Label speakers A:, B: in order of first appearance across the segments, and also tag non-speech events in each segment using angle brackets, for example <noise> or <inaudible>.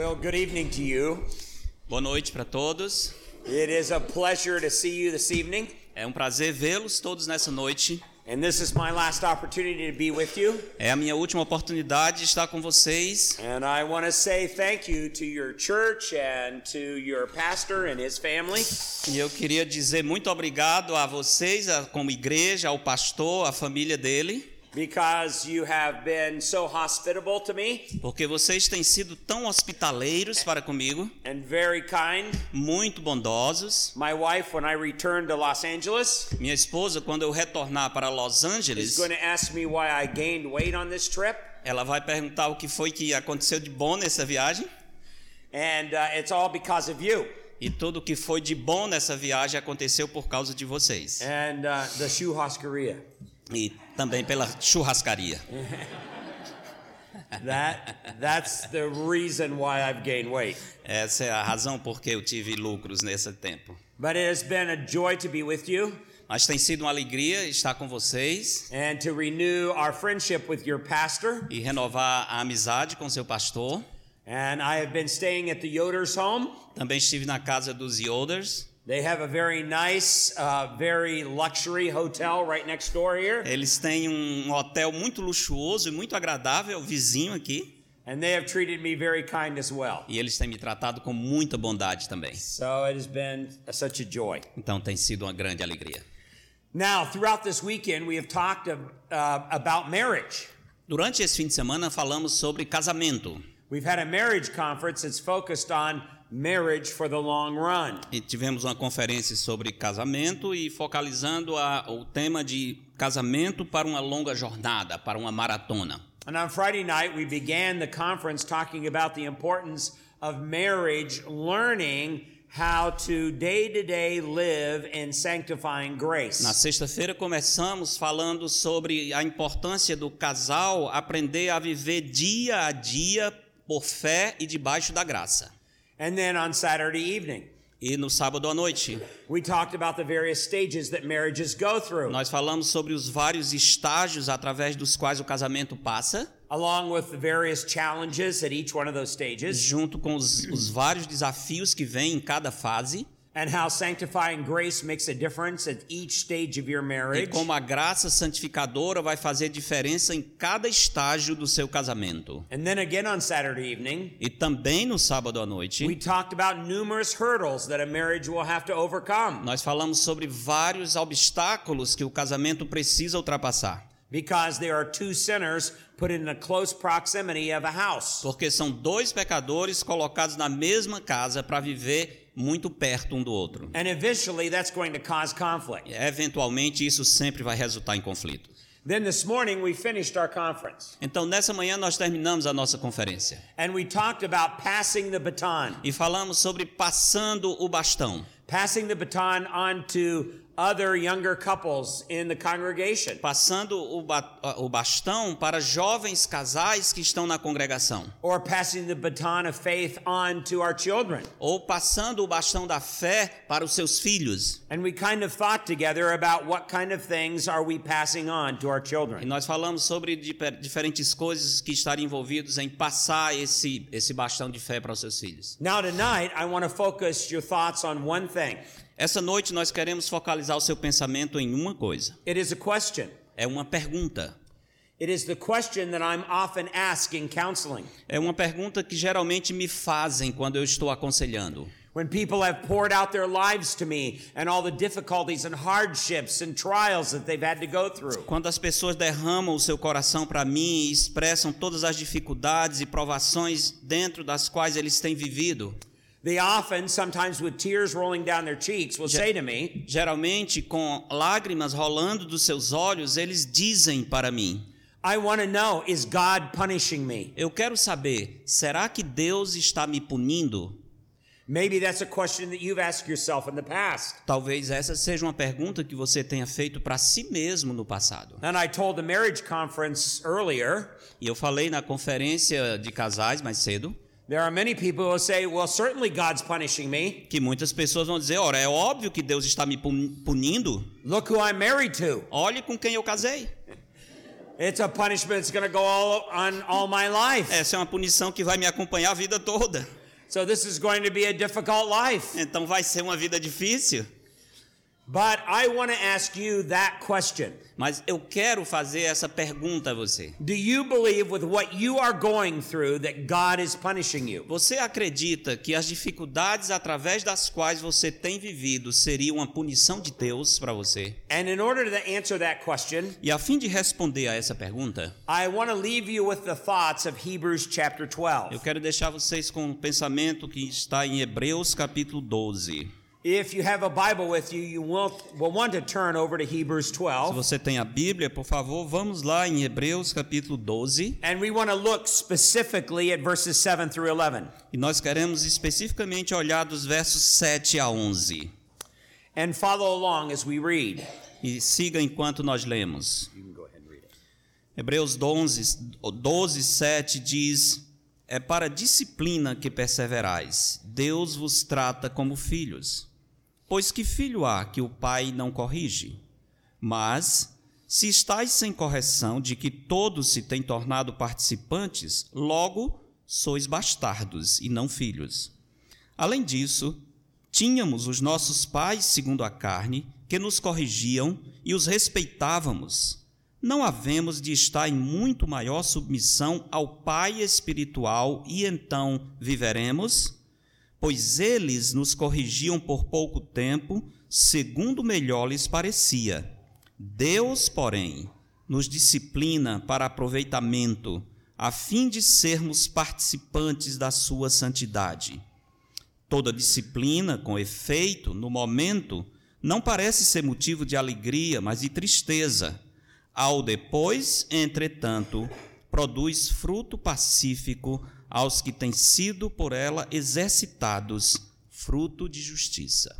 A: Well, good evening to you.
B: Boa noite para todos.
A: It is a pleasure to see you this evening,
B: É um prazer vê-los todos nessa noite.
A: and this is my last opportunity to be with you.
B: É a minha última oportunidade de estar com vocês.
A: And I want to say thank you to your church and to your pastor and his family.
B: E eu queria dizer muito obrigado a vocês, a- como igreja, ao pastor, à família dele,
A: Because you have been so hospitable to me
B: porque vocês têm sido tão hospitaleiros para comigo,
A: and very kind.
B: muito bondosos.
A: My wife, when I return to Los Angeles,
B: Minha esposa, quando eu retornar para Los
A: is
B: Angeles,
A: going to ask me why I gained weight on this trip.
B: ela vai perguntar o que foi que aconteceu de bom nessa viagem.
A: And uh, it's all because of you
B: E tudo o que foi de bom nessa viagem aconteceu por causa de vocês.
A: and uh, the churrascaria.
B: E também pela churrascaria. <laughs>
A: That that's the reason why I've gained weight.
B: Essa é a razão por que eu tive lucros nesse tempo.
A: But it has been a joy to be with you
B: Mas tem sido uma alegria estar com vocês
A: and to renew our friendship with your pastor.
B: e renovar a amizade com seu pastor.
A: And I have been staying at the Yoder's home.
B: Também estive na casa dos Yoders.
A: They have a very nice, very luxury hotel right next door here,
B: Eles têm um hotel muito luxuoso e muito agradável, vizinho aqui.
A: and they have treated me very kind as well.
B: E eles têm me tratado com muita bondade também.
A: So it has been such a joy.
B: Então tem sido uma grande alegria.
A: Now, throughout this weekend, we have talked of, uh, about marriage.
B: Durante esse fim de semana falamos sobre casamento.
A: We've had a marriage conference that's focused on marriage for the long run.
B: E tivemos uma conferência sobre casamento e focalizando a- o tema de casamento para uma longa jornada, para uma maratona.
A: And on Friday night, we began the conference talking about the importance of marriage, learning how to day to day live in sanctifying grace.
B: Na sexta-feira começamos falando sobre a importância do casal aprender a viver dia a dia por fé e debaixo da graça.
A: And then on Saturday evening,
B: E no sábado à noite,
A: we talked about the various stages that marriages go through,
B: nós falamos sobre os vários estágios através dos quais o casamento passa,
A: along with the various challenges at each one of those stages,
B: junto com os, os vários desafios que vêm em cada fase,
A: and how sanctifying grace makes a difference at each stage of your
B: e
A: marriage.
B: como a graça santificadora vai fazer diferença em cada estágio do seu casamento.
A: And then again on Saturday evening,
B: E também no sábado à noite,
A: we talked about numerous hurdles that a marriage will have to overcome.
B: nós falamos sobre vários obstáculos que o casamento precisa ultrapassar.
A: Because there are two sinners put in a close proximity of a house.
B: Porque são dois pecadores colocados na mesma casa para viver muito perto um do outro.
A: And eventually that's going to cause conflict.
B: Eventualmente, isso sempre vai resultar em conflito.
A: Then this morning we finished our conference
B: Então, nessa manhã, nós terminamos a nossa conferência
A: and we talked about passing the baton,
B: e falamos sobre passando o bastão.
A: passing the baton on to other younger couples in the congregation.
B: Passando o, ba o bastão para jovens casais que estão na congregação.
A: Or passing the baton of faith on to our children.
B: Ou passando o bastão da fé para os seus filhos.
A: And we kind of thought together about what kind of things are we passing on to our
B: E
A: children.
B: nós falamos sobre difer- diferentes coisas que estariam envolvidos em passar esse, esse bastão de fé para os seus filhos.
A: Now tonight I want to focus your thoughts on one thing.
B: Essa noite nós queremos focalizar o seu pensamento em uma coisa.
A: It is a question.
B: É uma pergunta. É uma pergunta que geralmente me fazem quando eu estou aconselhando.
A: When people have poured out their lives to me and all the difficulties and hardships and trials that they've had to go through.
B: Quando as pessoas derramam o seu coração para mim e expressam todas as dificuldades e provações dentro das quais eles têm vivido,
A: They often, sometimes with tears rolling down their cheeks, will say to me,
B: geralmente com lágrimas rolando dos seus olhos, eles dizem para mim:
A: I want to know, is God punishing me?
B: Eu quero saber, será que Deus está me punindo?
A: Maybe that's a question that you've asked yourself in the past.
B: Talvez essa seja uma pergunta que você tenha feito para si mesmo no passado.
A: And I told the marriage conference earlier,
B: E eu falei na conferência de casais mais cedo
A: there are many people who will say, well, certainly God's punishing me.
B: que muitas pessoas vão dizer: ora, é óbvio que Deus está me pun- punindo.
A: Look who I'm married to.
B: Olhe com quem eu casei.
A: It's a punishment that's going to go all on all my life.
B: Essa é uma punição que vai me acompanhar a vida toda.
A: So this is going to be a difficult life.
B: Então vai ser uma vida difícil.
A: But I want to ask you that question.
B: Mas eu quero fazer essa pergunta a você.
A: Do you believe with what you are going through that God is punishing you?
B: Você acredita que as dificuldades através das quais você tem vivido seriam uma punição de Deus para você?
A: And in order to answer that question,
B: E a fim de responder a essa pergunta,
A: I want to leave you with the thoughts of Hebrews chapter 12.
B: eu quero deixar vocês com um pensamento que está em Hebreus capítulo 12.
A: If you have a Bible with you, you will, will want to turn over to Hebrews
B: Se
A: 12.
B: você tem a Bíblia, por favor, vamos lá em Hebreus capítulo 12.
A: And we want to look specifically at verses 7 through 11.
B: E nós queremos especificamente olhar dos versos 7 a 11.
A: And follow along as we read.
B: E siga enquanto nós lemos. Hebreus 12, 12, 7 diz: É para a disciplina que perseverais. Deus vos trata como filhos. Pois que filho há que o pai não corrige? Mas, se estáis sem correção de que todos se têm tornado participantes, logo sois bastardos e não filhos. Além disso, tínhamos os nossos pais segundo a carne, que nos corrigiam e os respeitávamos. Não havemos de estar em muito maior submissão ao Pai espiritual e então viveremos? Pois eles nos corrigiam por pouco tempo, segundo melhor lhes parecia. Deus, porém, nos disciplina para aproveitamento, a fim de sermos participantes da sua santidade. Toda disciplina, com efeito, no momento, não parece ser motivo de alegria, mas de tristeza. Ao depois, entretanto, produz fruto pacífico aos que têm sido por ela exercitados, fruto de justiça.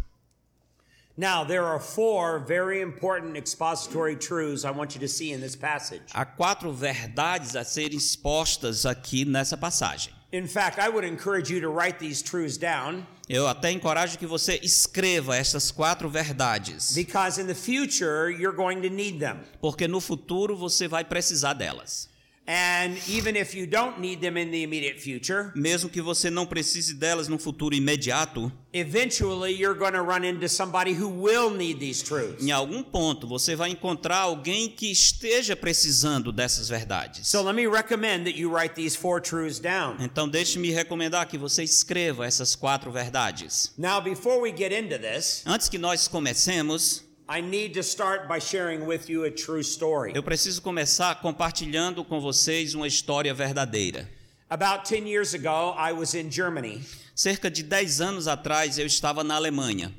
A: Now, there are four very important expository truths I want you to see in this passage.
B: Há quatro verdades a serem expostas aqui nessa passagem.
A: In fact, I would encourage you to write these truths down
B: Eu até encorajo que você escreva essas quatro verdades,
A: because in the future you're going to need them.
B: porque no futuro você vai precisar delas.
A: And even if you don't need them in the immediate future,
B: Mesmo que você não precise delas no futuro imediato,
A: eventually you're going to run into somebody who will need these truths.
B: em algum ponto você vai encontrar alguém que esteja precisando dessas verdades.
A: So let me recommend that you write these four truths down.
B: Então deixe-me recomendar que você escreva essas quatro verdades.
A: Now, before we get into this,
B: Antes que nós comecemos,
A: I need to start by sharing with you a true story.
B: eu preciso começar compartilhando com vocês uma história verdadeira.
A: About 10 years ago, I was in Germany
B: Cerca de 10 anos atrás eu estava na Alemanha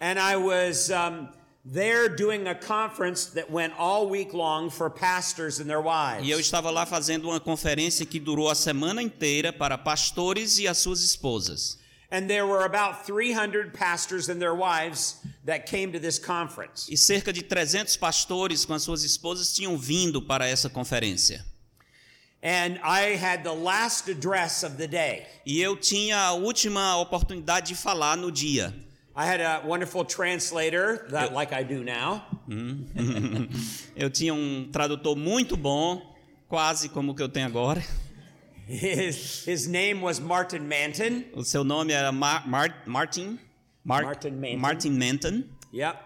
A: and I was um, there doing a conference that went all week long for pastors and their wives.
B: e eu estava lá fazendo uma conferência que durou a semana inteira para pastores e as suas esposas.
A: And there were about 300 pastors and their wives that came to this conference.
B: E cerca de 300 pastores com as suas esposas tinham vindo para essa conferência.
A: And I had the last address of the day.
B: E eu tinha a última oportunidade de falar no dia.
A: I had a wonderful translator, that, like I do now. <laughs>
B: Eu tinha um tradutor muito bom, quase como o que eu tenho agora.
A: His, his name was Martin Manton.
B: O seu nome era Mar Mar Martin Mar
A: Martin Manton.
B: Martin Manton.
A: Yep.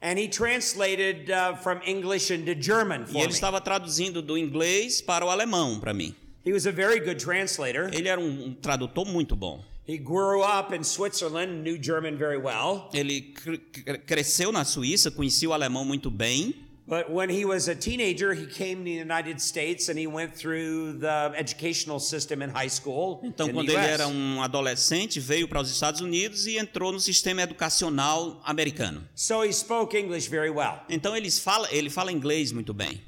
A: And he translated uh, from English into German
B: E
A: for
B: ele
A: me.
B: estava traduzindo do inglês para o alemão para mim.
A: He was a very good translator.
B: Ele era um, um tradutor muito bom.
A: He grew up in Switzerland, knew German very well.
B: Ele cr cr- cresceu na Suíça, conhecia o alemão muito bem.
A: But when he was a teenager, he came to the United States and he went through the educational system in high school.
B: Então, quando ele era um adolescente, veio para os Estados Unidos e entrou no sistema educacional americano.
A: So he spoke English very well.
B: Então, eles fala, ele fala inglês muito bem.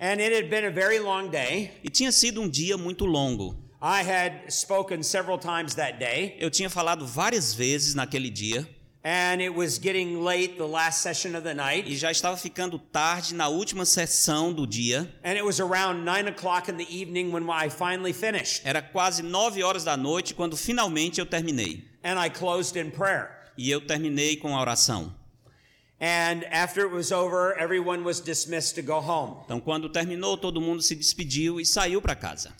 A: And it had been a very long day.
B: E tinha sido um dia muito longo.
A: I had spoken several times that day,
B: Eu tinha falado várias vezes naquele dia
A: and it was getting late, the last session of the night.
B: e já estava ficando tarde na última sessão do dia.
A: And it was around nine o'clock in the evening when I finally finished.
B: Era quase nove horas da noite quando finalmente eu terminei.
A: And I closed in prayer.
B: E eu terminei com a oração.
A: And after it was over, everyone was dismissed to go home.
B: Então, quando terminou, todo mundo se despediu e saiu para casa.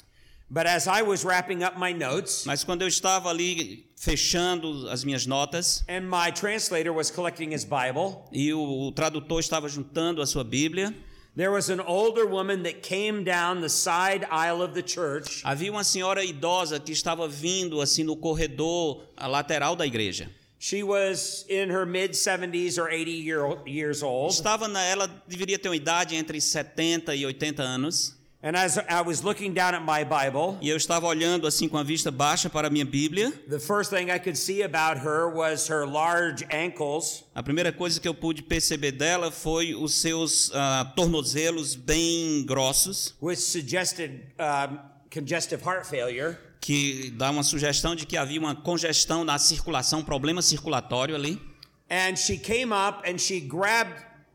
A: But as I was wrapping up my notes,
B: Mas quando eu estava ali fechando as minhas notas
A: and my translator was collecting his Bible,
B: e o, o tradutor estava juntando a sua Bíblia,
A: there was an older woman that came down the side aisle of the church.
B: havia uma senhora idosa que estava vindo assim no corredor lateral da igreja.
A: She was in her mid 70s or 80 year, years old.
B: Estava na, ela deveria ter uma idade entre 70 e 80 anos.
A: And as I was looking down at my Bible,
B: E eu estava olhando assim com a vista baixa para a minha Bíblia.
A: the first thing I could see about her was her large ankles
B: A primeira coisa que eu pude perceber dela foi os seus ah, tornozelos bem grossos,
A: which suggested um, congestive heart failure.
B: que dá uma sugestão de que havia uma congestão na circulação, um problema circulatório ali.
A: And she came up and she grabbed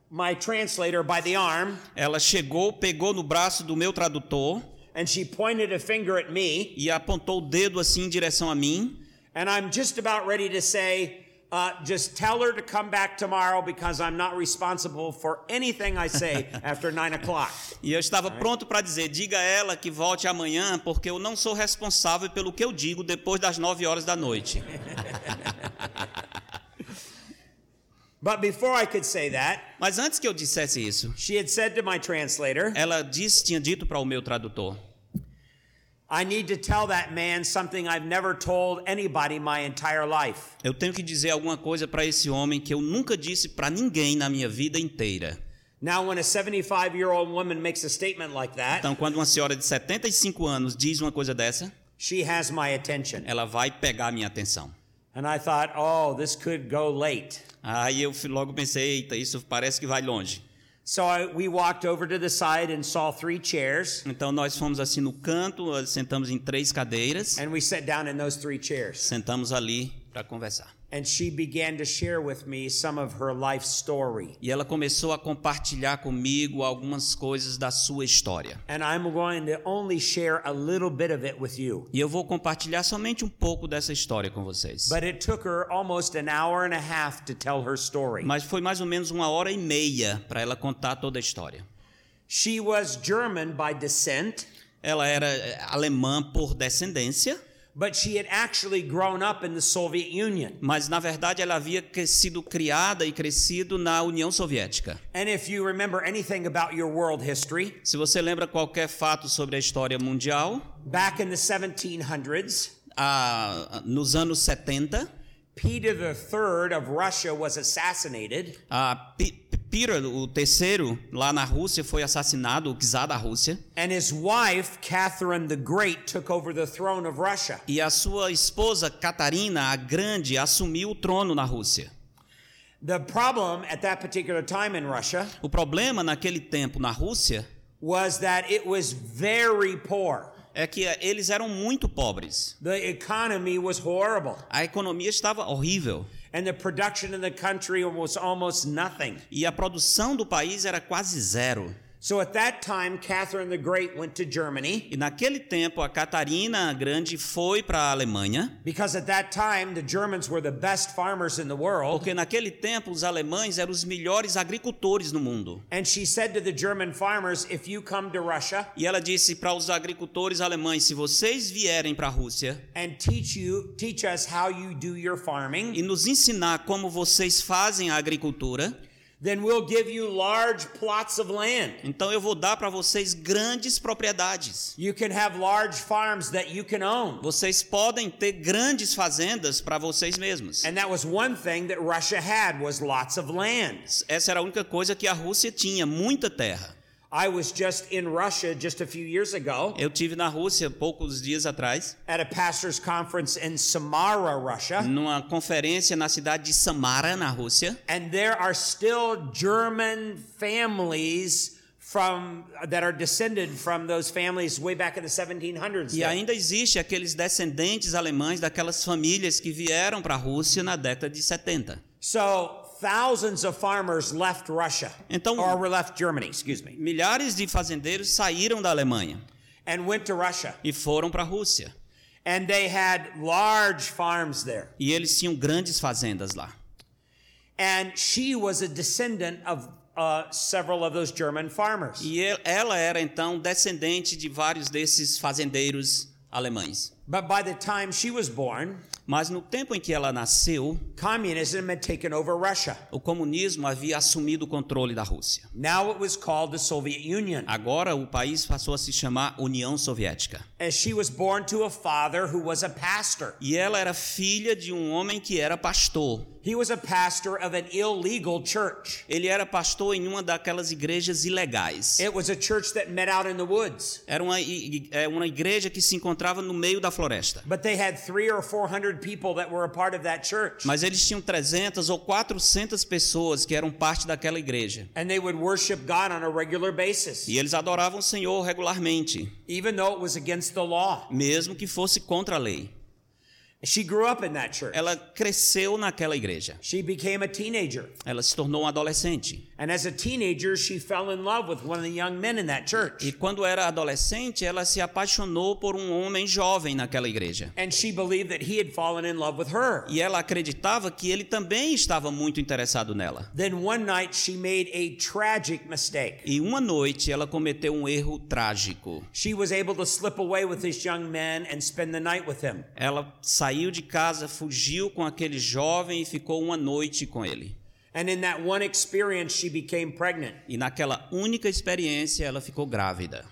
A: my translator by the arm
B: Ela chegou, pegou no braço do meu tradutor
A: and she pointed a finger at me.
B: e apontou o dedo assim em direção a mim.
A: And I'm just about ready to say, uh, just tell her to come back tomorrow because I'm not responsible for anything I say <laughs> after nine o'clock.
B: E eu estava pronto para dizer: diga a ela que volte amanhã, porque eu não sou responsável pelo que eu digo depois das nove horas da noite. <laughs>
A: But before I could say that,
B: Mas antes que eu dissesse isso,
A: she had said to my translator,
B: ela disse, tinha dito para o meu tradutor:
A: I need to tell that man something I've never told anybody my entire life.
B: Eu tenho que dizer alguma coisa para esse homem que eu nunca disse para ninguém na minha vida inteira.
A: Now, when a 75 year old woman makes a statement like that,
B: Então, quando uma senhora de 75 anos diz uma coisa dessa,
A: she has my attention.
B: ela vai pegar minha atenção.
A: And I thought, oh, this could go late.
B: Aí eu logo pensei: eita, isso parece que vai longe.
A: So I, we walked over to the side and saw three chairs,
B: Então, nós fomos assim no canto, sentamos em três cadeiras,
A: and we sat down in those three chairs.
B: sentamos ali para conversar.
A: And she began to share with me some of her life story.
B: E ela começou a compartilhar comigo algumas coisas da sua história.
A: And I'm going to only share a little bit of it with you.
B: E eu vou compartilhar somente um pouco dessa história com vocês.
A: But it took her almost an hour and a half to tell her story.
B: Mas foi mais ou menos uma hora e meia para ela contar toda a história.
A: She was German by descent,
B: Ela era eh, alemã por descendência,
A: but she had actually grown up in the Soviet Union.
B: mas na verdade ela havia sido criada e crescido na União Soviética.
A: And if you remember anything about your world history,
B: Se você lembra qualquer fato sobre a história mundial,
A: back in the 1700s,
B: a, nos anos 70,
A: Peter III of Russia was assassinated,
B: Pi- Peter, o terceiro, lá na Rússia, foi assassinado, o czar da Rússia,
A: and his wife, Catherine the Great, took over the throne of Russia.
B: e a sua esposa Catarina, a Grande, assumiu o trono na Rússia.
A: The problem at that particular time in Russia
B: O problema naquele tempo na Rússia
A: was that it was very poor.
B: é que eles eram muito pobres.
A: The economy was horrible,
B: A economia estava horrível e a produção do país era quase zero.
A: So at that time, Catherine the Great went to Germany
B: E naquele tempo a Catarina a Grande foi para a Alemanha,
A: because at that time the Germans were the best farmers in the world.
B: porque naquele tempo os alemães eram os melhores agricultores no mundo.
A: And she said to the German farmers, if you come to Russia
B: E ela disse para os agricultores alemães: se vocês vierem para a Rússia
A: and teach you teach us how you do your
B: e
A: farming,
B: nos ensinar como vocês fazem a agricultura,
A: then we'll give you large plots of land.
B: então eu vou dar para vocês grandes propriedades.
A: You can have large farms that you can own.
B: Vocês podem ter grandes fazendas para vocês mesmos.
A: And that was one thing that Russia had was lots of land.
B: Essa era a única coisa que a Rússia tinha, muita terra.
A: I was just in Russia just a few years ago
B: Eu tive na Rússia poucos dias atrás,
A: at a pastors conference in Samara, Russia,
B: numa conferência na cidade de Samara, na Rússia,
A: and there are still German families from that are descended from those families way back in the 1700s.
B: e ainda existe aqueles descendentes alemães daquelas famílias que vieram para a Rússia na década de 70.
A: So thousands of farmers left Russia,
B: Então-
A: or left Germany, excuse me,
B: Milhares de fazendeiros saíram da Alemanha
A: and went to Russia,
B: e foram para a Rússia.
A: and they had large farms there.
B: E eles tinham grandes fazendas lá.
A: And she was a descendant of uh, several of those German farmers.
B: E el- ela era então descendente de vários desses fazendeiros alemães.
A: But by the time she was born,
B: Mas no tempo em que ela nasceu,
A: communism had taken over Russia.
B: o comunismo havia assumido o controle da Rússia.
A: Now it was called the Soviet Union.
B: Agora o país passou a se chamar União Soviética.
A: She was born to a father who was a pastor.
B: E ela era filha de um homem que era pastor.
A: He was a pastor of an illegal church.
B: Ele era pastor em uma daquelas igrejas ilegais.
A: It was a church that met out in the woods.
B: Era uma, é, uma igreja que se encontrava no meio da floresta.
A: But they had three or four hundred people that were a part of that church.
B: Mas eles tinham 300 ou 400 pessoas que eram parte daquela igreja.
A: And they would worship God on a regular basis,
B: E eles adoravam o Senhor regularmente,
A: even though it was against the law.
B: mesmo que fosse contra a lei.
A: She grew up in that church.
B: Ela cresceu naquela igreja.
A: She became a teenager.
B: Ela se tornou um adolescente.
A: And as a teenager, she fell in love with one of the young men in that church.
B: E quando era adolescente, ela se apaixonou por um homem jovem naquela igreja.
A: And she believed that he had fallen in love with her.
B: E ela acreditava que ele também estava muito interessado nela.
A: Then one night she made a tragic mistake.
B: E uma noite ela cometeu um erro trágico.
A: She was able to slip away with this young man and spend the night with him.
B: Ela saiu de casa, fugiu com aquele jovem e ficou uma noite com ele.
A: And in that one experience, she became pregnant.
B: E naquela única experiência ela ficou grávida.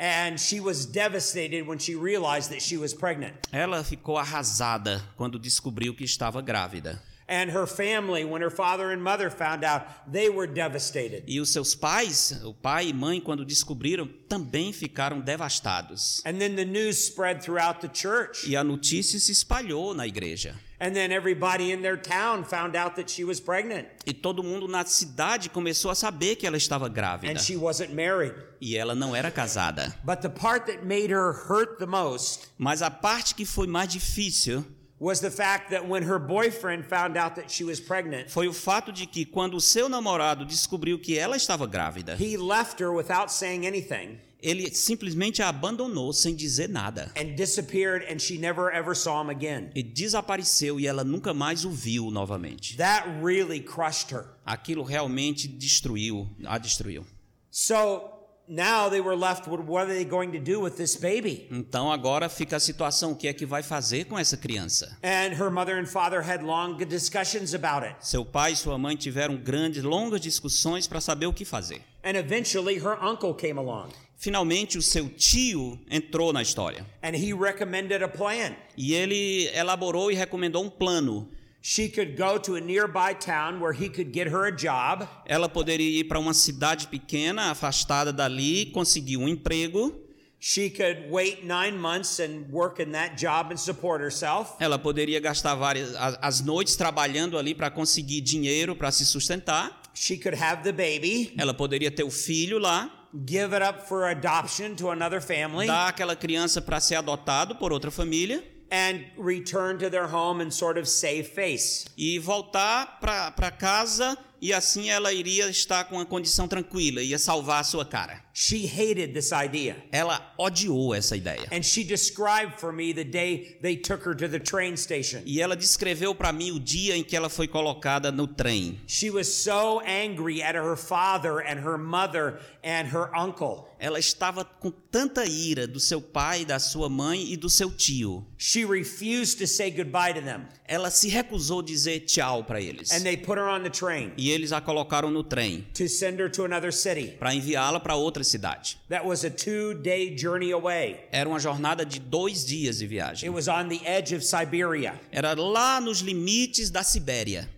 A: And she was devastated when she realized that she was pregnant.
B: Ela ficou arrasada quando descobriu que estava grávida.
A: And her family, when her father and mother found out, they were devastated.
B: E os seus pais, o pai e mãe, quando descobriram, também ficaram devastados.
A: And then the news spread throughout the church.
B: E a notícia se espalhou na igreja.
A: And then everybody in their town found out that she was pregnant.
B: E todo mundo na cidade começou a saber que ela estava
A: And
B: grávida.
A: she wasn't married.
B: E ela não era casada.
A: But the part that made her hurt the most
B: Mas a parte que foi mais difícil
A: was the fact that when her boyfriend found out that she was pregnant,
B: foi o fato de que quando o seu namorado descobriu que ela estava grávida,
A: he left her without saying anything
B: ele simplesmente a abandonou sem dizer nada.
A: and disappeared, and she never ever saw him again.
B: E desapareceu e ela nunca mais o viu novamente.
A: That really crushed her.
B: Aquilo realmente destruiu, a destruiu.
A: So now they were left with what are they going to do with this baby?
B: Então agora fica a situação, o que é que vai fazer com essa criança?
A: And her mother and father had long discussions about it.
B: Seu pai e sua mãe tiveram grandes, longas discussões para saber o que fazer.
A: And eventually her uncle came along
B: Finalmente o seu tio entrou na história.
A: and he recommended a plan.
B: E ele elaborou e recomendou um plano.
A: She could go to a nearby town where he could get her a job
B: Ela poderia ir para uma cidade pequena, afastada dali, conseguir um emprego.
A: She could wait nine months and work in that job and support herself.
B: Ela poderia gastar várias as, as noites trabalhando ali para conseguir dinheiro para se sustentar.
A: She could have the baby,
B: Ela poderia ter o filho lá,
A: give it up for adoption to another family,
B: dar aquela criança para ser adotado por outra família
A: and return to their home and sort of save face.
B: e voltar para casa e assim ela iria estar com uma condição tranquila, ia salvar a sua cara.
A: She hated this idea.
B: Ela odiou essa ideia.
A: And she described for me the day they took her to the train station.
B: E ela descreveu para mim o dia em que ela foi colocada no trem.
A: She was so angry at her father and her mother and her uncle.
B: Ela estava com tanta ira do seu pai, da sua mãe e do seu tio.
A: She refused to say goodbye to them.
B: Ela se recusou a dizer tchau para eles.
A: And they put her on the train
B: E eles a colocaram no trem
A: to send her to another city.
B: para enviá-la para outra cidade.
A: That was a two day journey away.
B: Era uma jornada de dois dias de
A: It
B: viagem.
A: was on the edge of Siberia.
B: Era lá nos limites da Sibéria.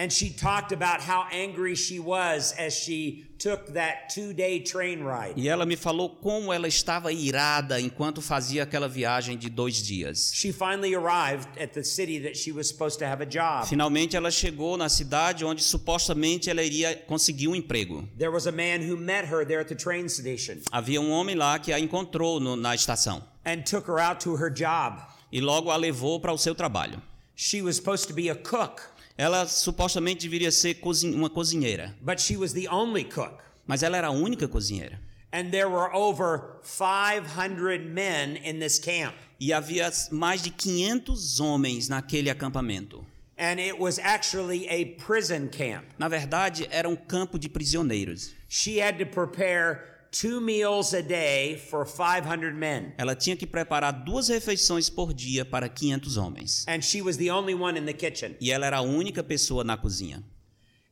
A: And she talked about how angry she was as she took that two day train ride.
B: E ela me falou como ela estava irada enquanto fazia aquela viagem de dois dias.
A: She finally arrived at the city that she was supposed to have a job.
B: Finalmente ela chegou na cidade onde supostamente ela iria conseguir um emprego.
A: There was a man who met her there at the train station
B: Havia um homem lá que a encontrou no- na estação
A: and took her out to her job.
B: e logo a levou para o seu trabalho.
A: She was supposed to be a cook,
B: Ela supostamente deveria ser cozin- uma cozinheira,
A: but she was the only cook.
B: mas ela era a única cozinheira.
A: And there were over 500 men in this camp.
B: E havia mais de 500 homens naquele acampamento.
A: And it was actually a prison camp.
B: Na verdade, era um campo de prisioneiros.
A: She had to prepare two meals a day for 500 men.
B: Ela tinha que preparar duas refeições por dia para 500 homens.
A: And she was the only one in the kitchen.
B: E ela era a única pessoa na cozinha.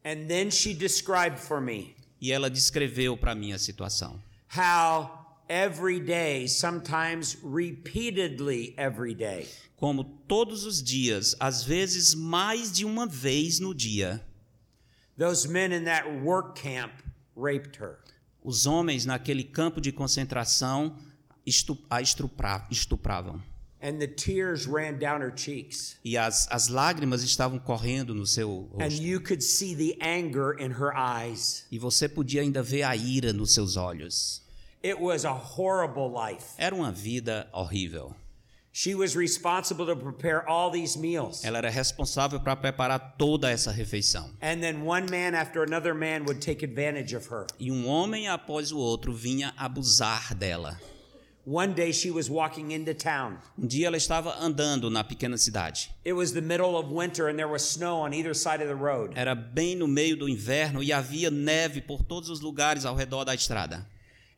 A: And then she described for me
B: E ela descreveu para mim a situação.
A: how every day, sometimes repeatedly every day,
B: Como todos os dias, às vezes mais de uma vez no dia,
A: those men in that work camp raped her.
B: Os homens naquele campo de concentração a estupra- estupravam.
A: And the tears ran down her cheeks.
B: E as, as lágrimas estavam correndo no seu
A: And
B: rosto.
A: you could see the anger in her eyes.
B: E você podia ainda ver a ira nos seus olhos.
A: It was a horrible life.
B: Era uma vida horrível. Ela era responsável para preparar toda essa refeição.
A: And then one man after another man would take advantage of her.
B: E um homem após o outro vinha abusar dela.
A: One day she was walking into town.
B: Um dia ela estava andando na pequena cidade.
A: It was the middle of winter and there was snow on either side of the road.
B: Era bem no meio do inverno e havia neve por todos os lugares ao redor da estrada.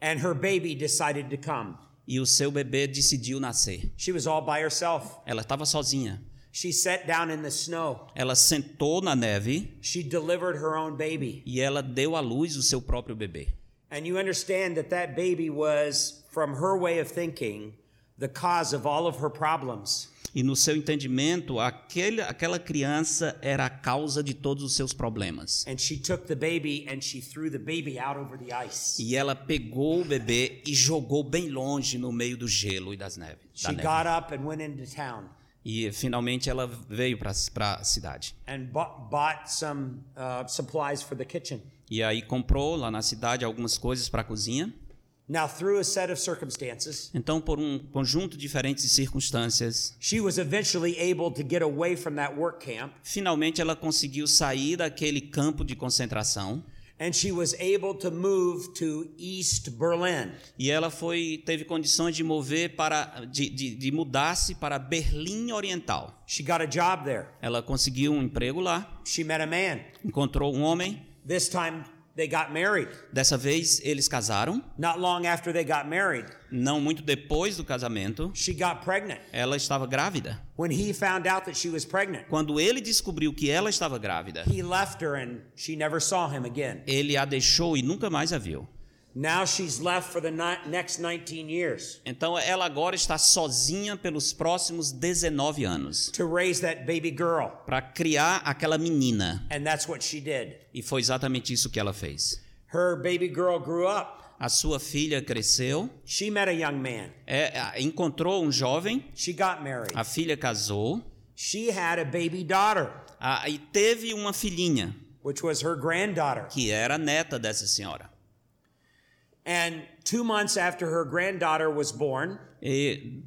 A: And her baby decided to come.
B: E o seu bebê decidiu nascer.
A: She was all by herself.
B: Ela estava sozinha.
A: She sat down in the snow.
B: Ela sentou na neve
A: She delivered her own baby.
B: e ela deu à luz o seu próprio bebê.
A: And you understand that that baby was, from her way of thinking, the cause of all of her problems.
B: E no seu entendimento, aquele, aquela criança era a causa de todos os seus problemas.
A: And she took the baby and she threw the baby out over the ice.
B: E ela pegou o bebê e jogou bem longe no meio do gelo e das neves.
A: She
B: neve.
A: got up and went into town
B: E finalmente ela veio para a cidade.
A: and bought, bought some uh, supplies for the kitchen.
B: E aí comprou lá na cidade algumas coisas para a cozinha.
A: Now, through a set of circumstances,
B: Então, por um conjunto diferente de circunstâncias,
A: she was eventually able to get away from that work camp
B: finalmente ela conseguiu sair daquele campo de concentração
A: and she was able to move to East Berlin.
B: e ela foi teve condições de mover para de, de, de mudar-se para Berlim Oriental.
A: She got a job there.
B: Ela conseguiu um emprego lá,
A: She met a man.
B: encontrou um homem.
A: This time they got married.
B: Dessa vez eles casaram.
A: Not long after they got married,
B: Não muito depois do casamento,
A: she got pregnant.
B: ela estava grávida.
A: When he found out that she was pregnant,
B: Quando ele descobriu que ela estava grávida,
A: he left her and she never saw him again.
B: ele a deixou e nunca mais a viu.
A: Now she's left for the next 19 years
B: Então ela agora está sozinha pelos próximos 19 anos
A: to raise that baby girl.
B: para criar aquela menina.
A: And that's what she did.
B: E foi exatamente isso que ela fez.
A: Her baby girl grew up.
B: A sua filha cresceu,
A: She met a young man.
B: é, encontrou um jovem,
A: She got married.
B: a filha casou
A: She had a baby daughter,
B: e teve uma filhinha
A: which was her granddaughter.
B: que era neta dessa senhora.
A: And two months after her granddaughter was born,
B: E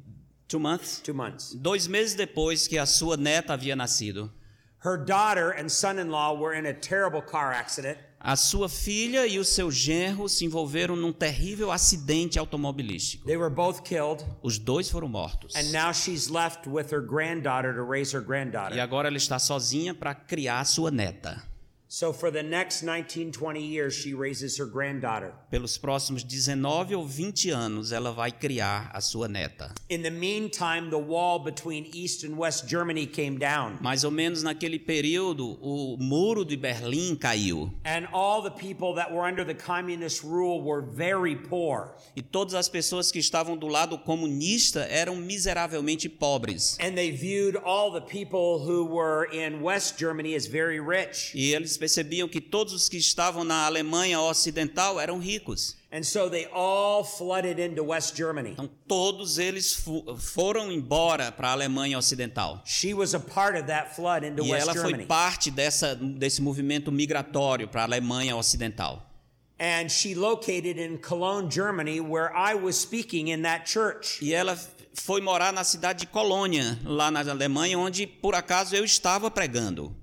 B: two months,
A: two months,
B: dois meses depois que a sua neta havia nascido,
A: her daughter and son in law were in a terrible car accident.
B: a sua filha e o seu genro se envolveram num terrível acidente automobilístico.
A: They were both killed.
B: Os dois foram mortos.
A: And now she's left with her granddaughter to raise her
B: E
A: granddaughter.
B: agora ela está sozinha para criar a sua neta.
A: So for the next 19, 20 years, she raises her granddaughter.
B: Pelos próximos 19 ou 20 anos, ela vai criar a sua neta.
A: In the meantime, the wall between East and West Germany came down,
B: Mais ou menos naquele período, o muro de Berlim caiu.
A: and all the people that were under the communist rule were very poor.
B: E todas as pessoas que estavam do lado comunista eram miseravelmente pobres.
A: And they viewed all the people who were in West Germany as very rich.
B: E eles percebiam que todos os que estavam na Alemanha Ocidental eram ricos.
A: And so they all flooded into West Germany.
B: Então todos eles foram embora para a Alemanha Ocidental.
A: She was a part of that flood into
B: E ela foi parte dessa, desse movimento migratório para a Alemanha Ocidental.
A: And she located in Cologne, Germany, where I was speaking in that church.
B: E ela foi morar na cidade de Colônia, lá na Alemanha, onde por acaso eu estava pregando.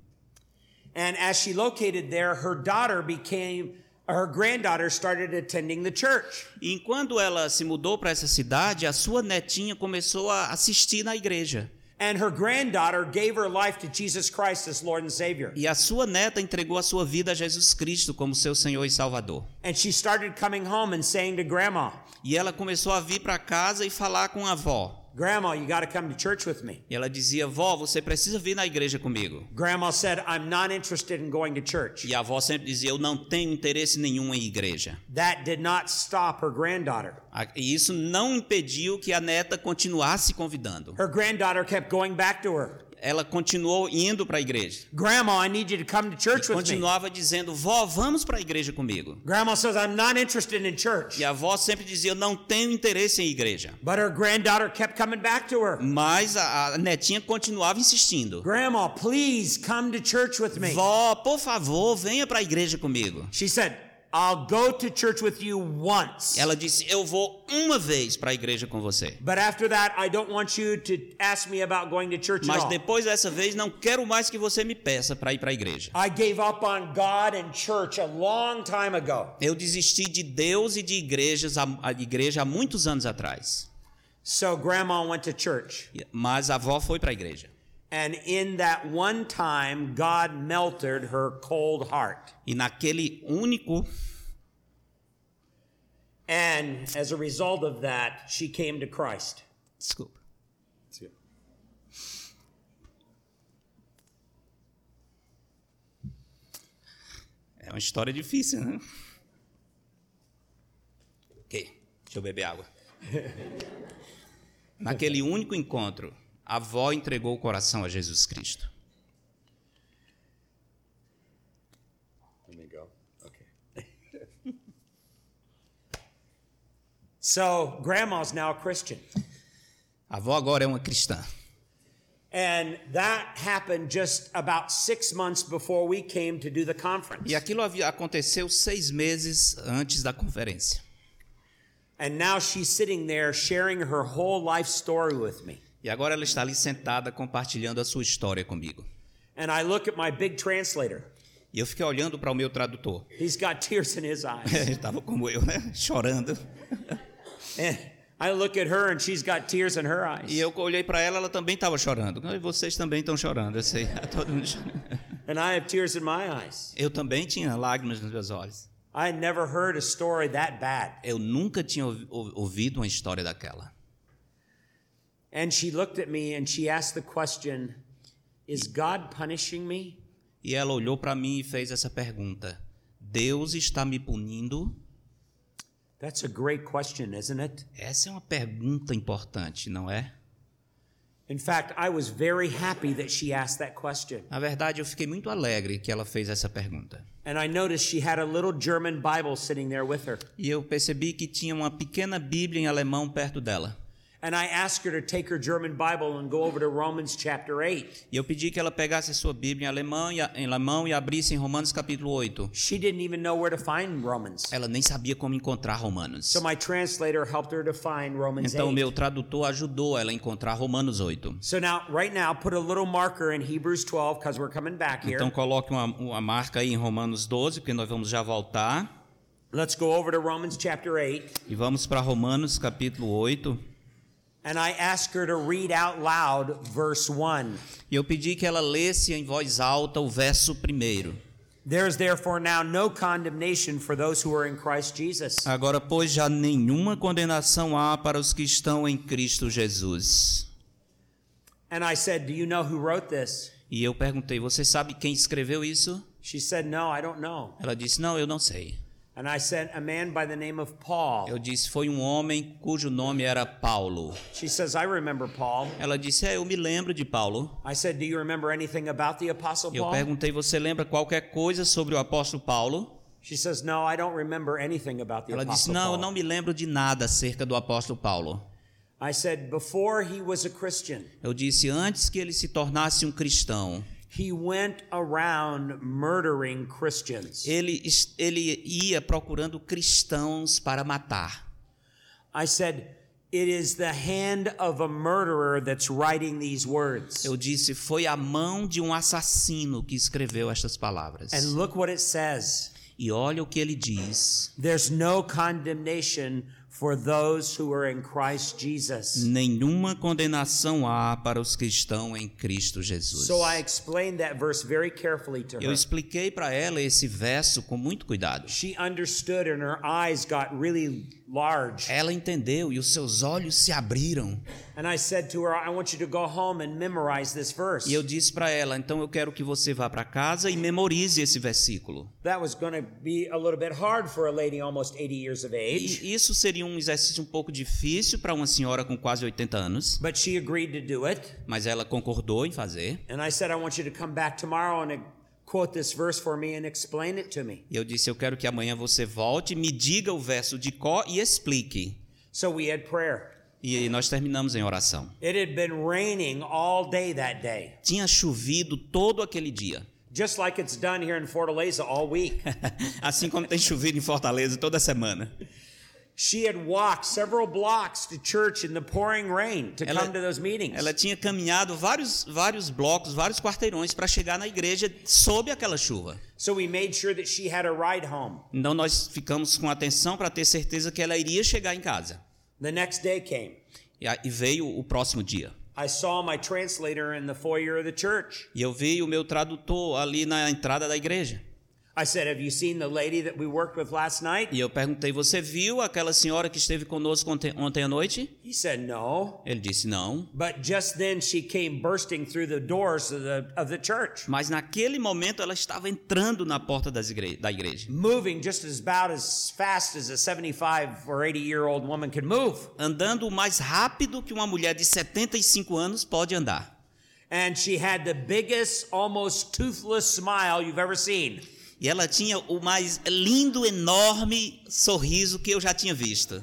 A: And as she located there, her daughter became, her granddaughter started attending the church.
B: E enquanto ela se mudou para essa cidade, a sua netinha começou a assistir na igreja.
A: And her granddaughter gave her life to Jesus Christ as Lord and Savior.
B: E a sua neta entregou a sua vida a Jesus Cristo como seu Senhor e Salvador.
A: And she started coming home and saying to Grandma,
B: E ela começou a vir para casa e falar com a avó.
A: Grandma, you got to come to church with me.
B: E ela dizia: Vó, você precisa vir na igreja comigo.
A: Grandma said, I'm not interested in going to church.
B: E a avó sempre dizia: Eu não tenho interesse nenhum em igreja.
A: That did not stop her granddaughter.
B: E isso não impediu que a neta continuasse convidando.
A: Her granddaughter kept going back to her.
B: Ela continuou indo para a igreja.
A: Grandma, I need you to come to church with me.
B: Continuava dizendo: Vó, vamos para a igreja comigo.
A: Grandma says, I'm not interested in church.
B: E a avó sempre dizia: Eu não tenho interesse em igreja.
A: But her granddaughter kept coming back to her.
B: Mas a, a netinha continuava insistindo.
A: Grandma, please come to church with me.
B: Vó, por favor, venha para a igreja comigo.
A: She said, I'll go to church with you once.
B: Ela disse: Eu vou uma vez para a igreja com você.
A: But after that, I don't want you to ask me about going to church
B: Mas depois dessa vez, não quero mais que você me peça para ir para a igreja.
A: I gave up on God and church a long time ago.
B: Eu desisti de Deus e de igrejas, há- a igreja há muitos anos atrás.
A: So grandma went to church.
B: Mas a avó foi para a igreja.
A: And in that one time, God melted her cold heart.
B: E naquele único,
A: And as a result of that, she came to Christ.
B: desculpa. É uma história difícil, né? Ok, deixa eu beber água. <laughs> Naquele único encontro, a avó entregou o coração a Jesus Cristo.
A: Let me go. Okay. <laughs> so, grandma's now a Christian.
B: A avó agora é uma cristã.
A: And that happened just about six months before we came to do the conference.
B: E aquilo havia- aconteceu seis meses antes da conferência.
A: And now she's sitting there sharing her whole life story with me.
B: E agora ela está ali sentada compartilhando a sua história comigo.
A: And I look at my big translator.
B: E eu fiquei olhando para o meu tradutor.
A: He's got tears in his eyes. <laughs>
B: Ele estava como eu, né? Chorando.
A: and I look at her and she's got tears in her eyes.
B: E eu olhei para ela, ela também estava chorando. E vocês também estão chorando, eu sei. <laughs> Todo mundo chorando.
A: And I have tears in my eyes.
B: Eu também tinha lágrimas nos meus olhos.
A: I never heard a story that bad.
B: Eu nunca tinha ouvi- ou- ouvido uma história daquela.
A: And she looked at me and she asked the question Is God punishing me?
B: E ela olhou para mim e fez essa pergunta: Deus está me punindo?
A: That's a great question, isn't it?
B: Essa é uma pergunta importante, não é?
A: In fact, I was very happy that she asked that question.
B: Na verdade, eu fiquei muito alegre que ela fez essa pergunta.
A: And I noticed she had a little German Bible sitting there with her.
B: E eu percebi que tinha uma pequena Bíblia em alemão perto dela.
A: And I asked her to take her German Bible and go over to Romans chapter 8.
B: E eu pedi que ela pegasse a sua Bíblia em alemão e, em alemão e abrisse em Romanos capítulo 8.
A: She didn't even know where to find Romans.
B: Ela nem sabia como encontrar Romanos.
A: So my translator helped her to find Romans
B: Então o
A: 8.
B: meu tradutor ajudou ela a encontrar Romanos 8.
A: So now, right now, put a little marker in Hebrews 12 because we're coming back here.
B: Então coloque uma, uma marca aí em Romanos 12, porque nós vamos já voltar.
A: Let's go over to Romans chapter 8.
B: E vamos para Romanos capítulo 8.
A: And I asked her to read out loud verse 1.
B: E eu pedi que ela lesse em voz alta o verso primeiro.
A: There is therefore now no condemnation for those who are in Christ Jesus.
B: Agora, pois, já nenhuma condenação há para os que estão em Cristo Jesus.
A: And I said, Do you know who wrote this?
B: E eu perguntei: Você sabe quem escreveu isso?
A: She said, No, I don't know.
B: Ela disse: Não, eu não sei.
A: And I said, A man by the name of Paul.
B: Eu disse: Foi um homem cujo nome era Paulo.
A: She says, I remember Paul.
B: Ela disse: É, eu me lembro de Paulo.
A: I said, Do you remember anything about the Apostle
B: Eu
A: Paul?
B: perguntei: Você lembra qualquer coisa sobre o apóstolo Paulo?
A: She says, No, I don't remember anything about the
B: Ela disse: Não, eu
A: Paul.
B: não me lembro de nada acerca do apóstolo Paulo.
A: I said, Before he was a Christian,
B: Eu disse: Antes que ele se tornasse um cristão,
A: he went around murdering Christians.
B: ele, ele ia procurando cristãos para matar.
A: I said, It is the hand of a murderer that's writing these words.
B: Eu disse: Foi a mão de um assassino que escreveu estas palavras.
A: And look what it says
B: E olha o que ele diz:
A: there's no condemnation for those who are in Christ Jesus.
B: Nenhuma condenação há para os que estão em Cristo Jesus.
A: So I explained that verse very carefully to
B: Eu
A: her.
B: expliquei para ela esse verso com muito cuidado.
A: She understood and her eyes got really large.
B: Ela entendeu e os seus olhos se abriram.
A: And I said to her, I want you to go home and memorize this verse.
B: E eu disse para ela: então eu quero que você vá para casa e memorize esse versículo.
A: That was going to be a little bit hard for a lady almost 80 years of age,
B: E isso seria um exercício um pouco difícil para uma senhora com quase 80 anos,
A: but she agreed to do it.
B: mas ela concordou em fazer.
A: And I said, I want you to come back tomorrow and quote this verse for me and explain it to me.
B: Eu disse: eu quero que amanhã você volte, me diga o verso de có e explique.
A: So we had prayer.
B: E nós terminamos em oração.
A: It had been raining all day that day,
B: Tinha chovido todo aquele dia.
A: just like it's done here in Fortaleza all week. <laughs>
B: assim como tem chovido em Fortaleza toda semana.
A: She had walked several blocks to church in the pouring rain to
B: Ela-
A: come to those meetings.
B: Ela tinha caminhado vários, vários blocos, vários quarteirões para chegar na igreja sob aquela chuva.
A: So we made sure that she had a ride home.
B: Então nós ficamos com atenção para ter certeza que ela iria chegar em casa.
A: The next day came.
B: E E veio o próximo dia.
A: I saw my translator in the foyer of the church.
B: E eu vi o meu tradutor ali na entrada da igreja.
A: I said, Have you seen the lady that we worked with last night?
B: E eu perguntei: Você viu aquela senhora que esteve conosco ontem, ontem à noite?
A: He said, No.
B: Ele disse: Não.
A: But just then she came bursting through the doors of the, of the church,
B: Mas naquele momento ela estava entrando na porta das igre da igreja.
A: moving just as about as fast as a 75 or 80 year old woman could move.
B: Andando mais rápido que uma mulher de 75 anos pode andar.
A: And she had the biggest, almost toothless smile you've ever seen.
B: E ela tinha o mais lindo, enorme sorriso que eu já tinha visto.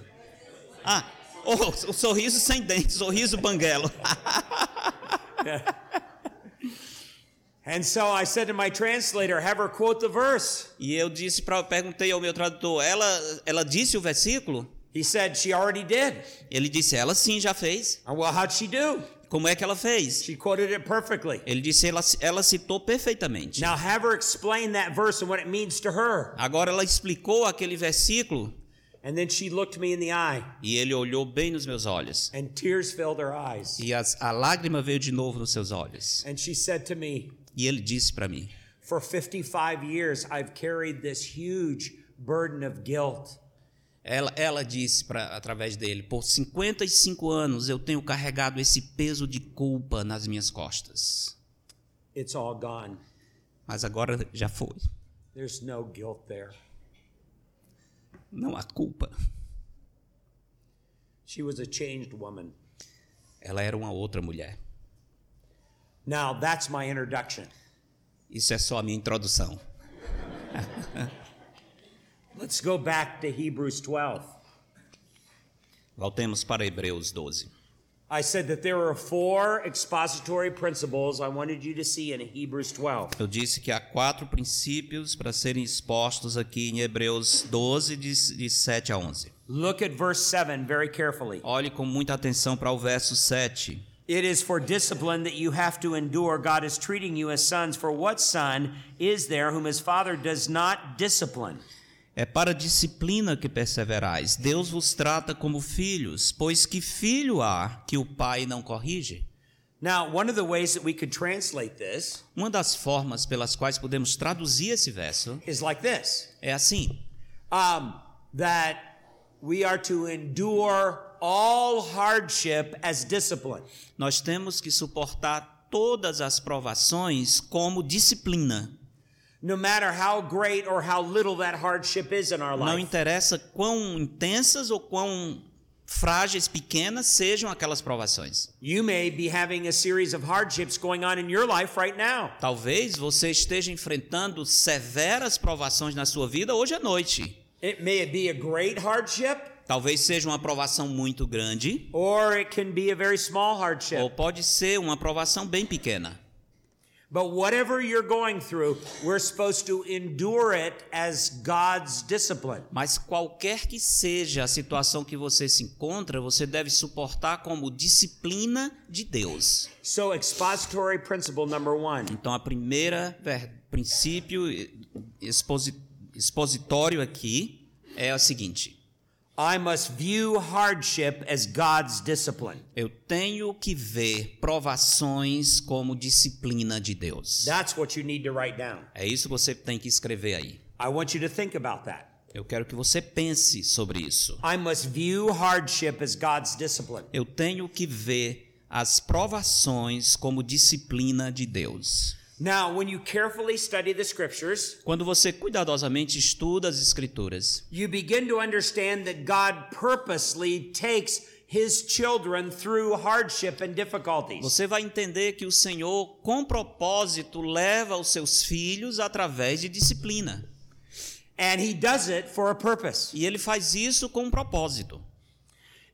B: Ah, oh, o sorriso sem dentes, sorriso banguelo. <laughs>
A: And so I said to my translator, Have her quote the verse.
B: e eu disse para perguntei ao meu tradutor, ela ela disse o versículo?
A: He said, She already did.
B: Ele disse, ela sim já fez.
A: Uh, Well, how'd she do?
B: Como é que ela fez?
A: She quoted it perfectly.
B: Ele disse, ela, ela citou perfeitamente.
A: Now have her explain that verse and what it means to her.
B: Agora ela explicou aquele versículo
A: And then she looked me in the eye,
B: e ele olhou bem nos meus olhos.
A: and tears filled her eyes.
B: E as, a lágrima veio de novo nos seus olhos.
A: And she said to me,
B: E ele disse para mim:
A: For 55 years, I've carried this huge burden of guilt.
B: Ela, ela disse pra, através dele: Por 55 anos eu tenho carregado esse peso de culpa nas minhas costas.
A: It's all gone.
B: Mas agora já foi.
A: There's no guilt there.
B: Não há culpa.
A: She was a changed woman.
B: Ela era uma outra mulher.
A: Now, that's my introduction.
B: Isso é só a minha introdução. <laughs>
A: Let's go back to Hebrews 12.
B: Voltemos para Hebreus 12.
A: I said that there are four expository principles I wanted you to see in Hebrews 12.
B: Eu disse que há quatro princípios para serem expostos aqui em Hebreus 12, de, de 7 a 11.
A: Look at verse 7 very carefully.
B: Olhe com muita atenção para o verso 7.
A: It is for discipline that you have to endure. God is treating you as sons. For what son is there whom his father does not discipline?
B: É para a disciplina que perseverais. Deus vos trata como filhos, pois que filho há que o pai não corrige?
A: Now, one of the ways that we could translate this
B: Uma das formas pelas quais podemos traduzir esse verso
A: is like this
B: é assim:
A: um, that we are to endure all hardship as discipline.
B: nós temos que suportar todas as provações como disciplina.
A: No matter how great or how little that hardship is in our
B: Não
A: life.
B: interessa quão intensas ou quão frágeis, pequenas sejam aquelas provações.
A: You may be having a series of hardships going on in your life right now.
B: Talvez você esteja enfrentando severas provações na sua vida hoje à noite.
A: It may be a great hardship,
B: Talvez seja uma provação muito grande,
A: or it can be a very small hardship.
B: ou pode ser uma provação bem pequena.
A: But whatever you're going through, we're supposed to endure it as God's discipline.
B: Mas qualquer que seja a situação que você se encontra, você deve suportar como disciplina de Deus.
A: So, expository principle number one
B: Então, a primeira princípio exposi- expositório aqui é o seguinte:
A: I must view hardship as God's discipline.
B: Eu tenho que ver provações como disciplina de Deus.
A: That's what you need to write down.
B: É isso que você tem que escrever aí.
A: I want you to think about that.
B: Eu quero que você pense sobre isso.
A: I must view hardship as God's discipline.
B: Eu tenho que ver as provações como disciplina de Deus.
A: Now, when you carefully study the scriptures,
B: Quando você cuidadosamente estuda as escrituras,
A: you begin to understand that God purposely takes his children through hardship and difficulties.
B: você vai entender que o Senhor, com propósito, leva os seus filhos através de disciplina.
A: And he does it for a purpose.
B: E ele faz isso com um propósito.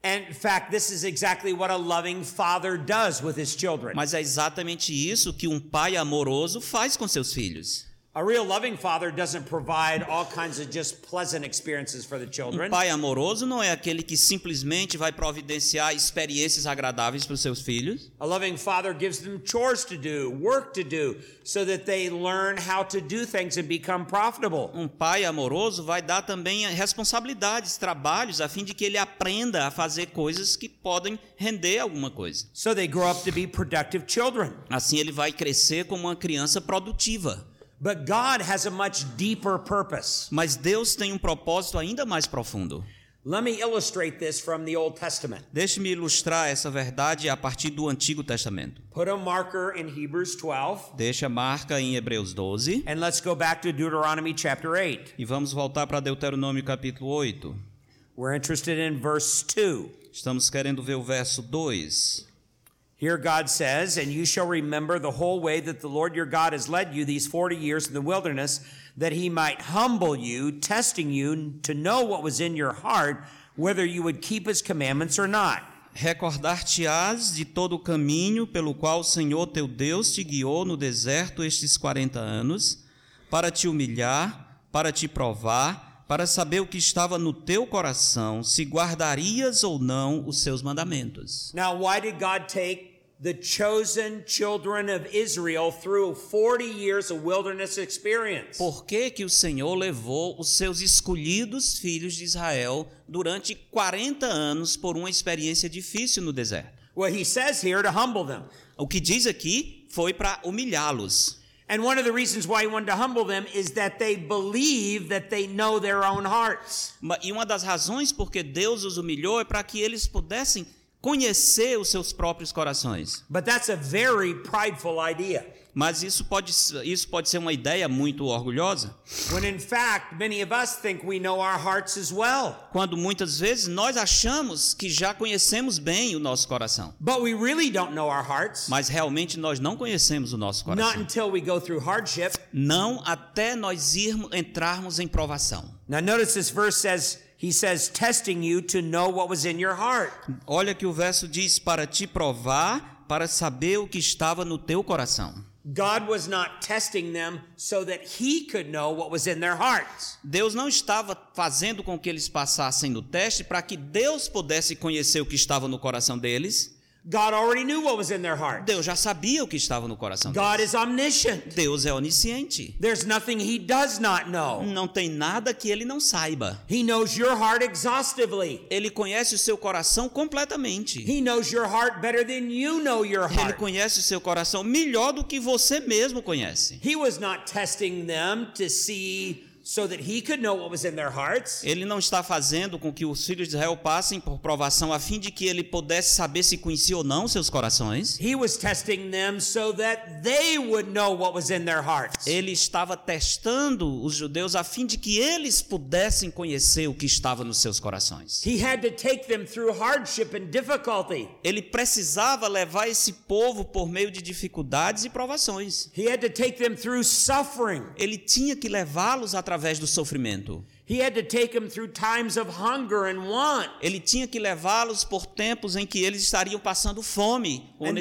A: And in fact, this is exactly what a loving father does with his children.
B: Mas é exatamente isso que um pai amoroso faz com seus filhos.
A: A real loving father doesn't provide all kinds of just pleasant experiences for the
B: Um
A: children.
B: pai amoroso não é aquele que simplesmente vai providenciar experiências agradáveis para os seus filhos.
A: A loving father gives them chores to do, work to do, so that they learn how to do things and become profitable.
B: Um pai amoroso vai dar também responsabilidades, trabalhos, a fim de que ele aprenda a fazer coisas que podem render alguma coisa.
A: So they grow up to be productive children.
B: Assim ele vai crescer como uma criança produtiva.
A: But God has a much deeper purpose.
B: Mas Deus tem um propósito ainda mais profundo.
A: Let me illustrate this from the Old Testament.
B: Deixe-me ilustrar essa verdade a partir do Antigo Testamento.
A: Put a marker in Hebrews 12,
B: Deixa a marca em Hebreus 12
A: and let's go back to Deuteronomy chapter 8.
B: e vamos voltar para Deuteronômio capítulo 8.
A: We're interested in verse 2.
B: Estamos querendo ver o verso 2.
A: Here God says, And you shall remember the whole way that the Lord your God has led you these 40 years in the wilderness, that he might humble you, testing you to know what was in your heart, whether you would keep his commandments or not.
B: Recordar-te-ás de todo o caminho pelo qual o Senhor teu Deus te guiou no deserto estes 40 anos, para te humilhar, para te provar, para saber o que estava no teu coração, se guardarias ou não os seus mandamentos.
A: Now, why did God take the chosen children of Israel through 40 years of wilderness experience?
B: Por que, que o Senhor levou os seus escolhidos filhos de Israel durante 40 anos por uma experiência difícil no deserto?
A: Well, he says here to humble them.
B: O que diz aqui foi para humilhá-los.
A: And one of the reasons why he wanted to humble them is that they believe that they know their own hearts.
B: E uma das razões porque Deus os humilhou é para que eles pudessem conhecer os seus próprios corações.
A: But that's a very prideful idea.
B: Mas isso pode, isso pode ser uma ideia muito orgulhosa,
A: fact, well.
B: quando muitas vezes nós achamos que já conhecemos bem o nosso coração.
A: But we really don't know our hearts.
B: Mas realmente nós não conhecemos o nosso
A: Not
B: coração.
A: until we go through hardship.
B: Não até nós irmos, entrarmos em provação.
A: Now, notice this verse says, He says, testing you to know what was in your heart.
B: Olha que o verso diz: para te provar, para saber o que estava no teu coração.
A: God was not testing them so that He could know what was in their hearts.
B: Deus não estava fazendo com que eles passassem no teste para que Deus pudesse conhecer o que estava no coração deles.
A: God already knew what was in their heart.
B: Deus já sabia o que estava no coração
A: God
B: deles.
A: is omniscient.
B: Deus é onisciente.
A: There's nothing He does not know.
B: Não tem nada que ele não saiba.
A: He knows your heart exhaustively.
B: Ele conhece o seu coração completamente.
A: He knows your heart better than you know your
B: Ele
A: heart.
B: conhece o seu coração melhor do que você mesmo conhece.
A: He was not testing them to see so that he could know what was in their hearts.
B: Ele não está fazendo com que os filhos de Israel passem por provação a fim de que ele pudesse saber se conhecia ou não seus corações.
A: He was testing them so that they would know what was in their hearts.
B: Ele estava testando os judeus a fim de que eles pudessem conhecer o que estava nos seus corações.
A: He had to take them through hardship and difficulty.
B: Ele precisava levar esse povo por meio de dificuldades e provações.
A: He had to take them through suffering.
B: Ele tinha que levá-los através do sofrimento.
A: He had to take them through times of hunger and want.
B: Ele tinha que levá-los por tempos em que eles estariam passando fome, ou
A: And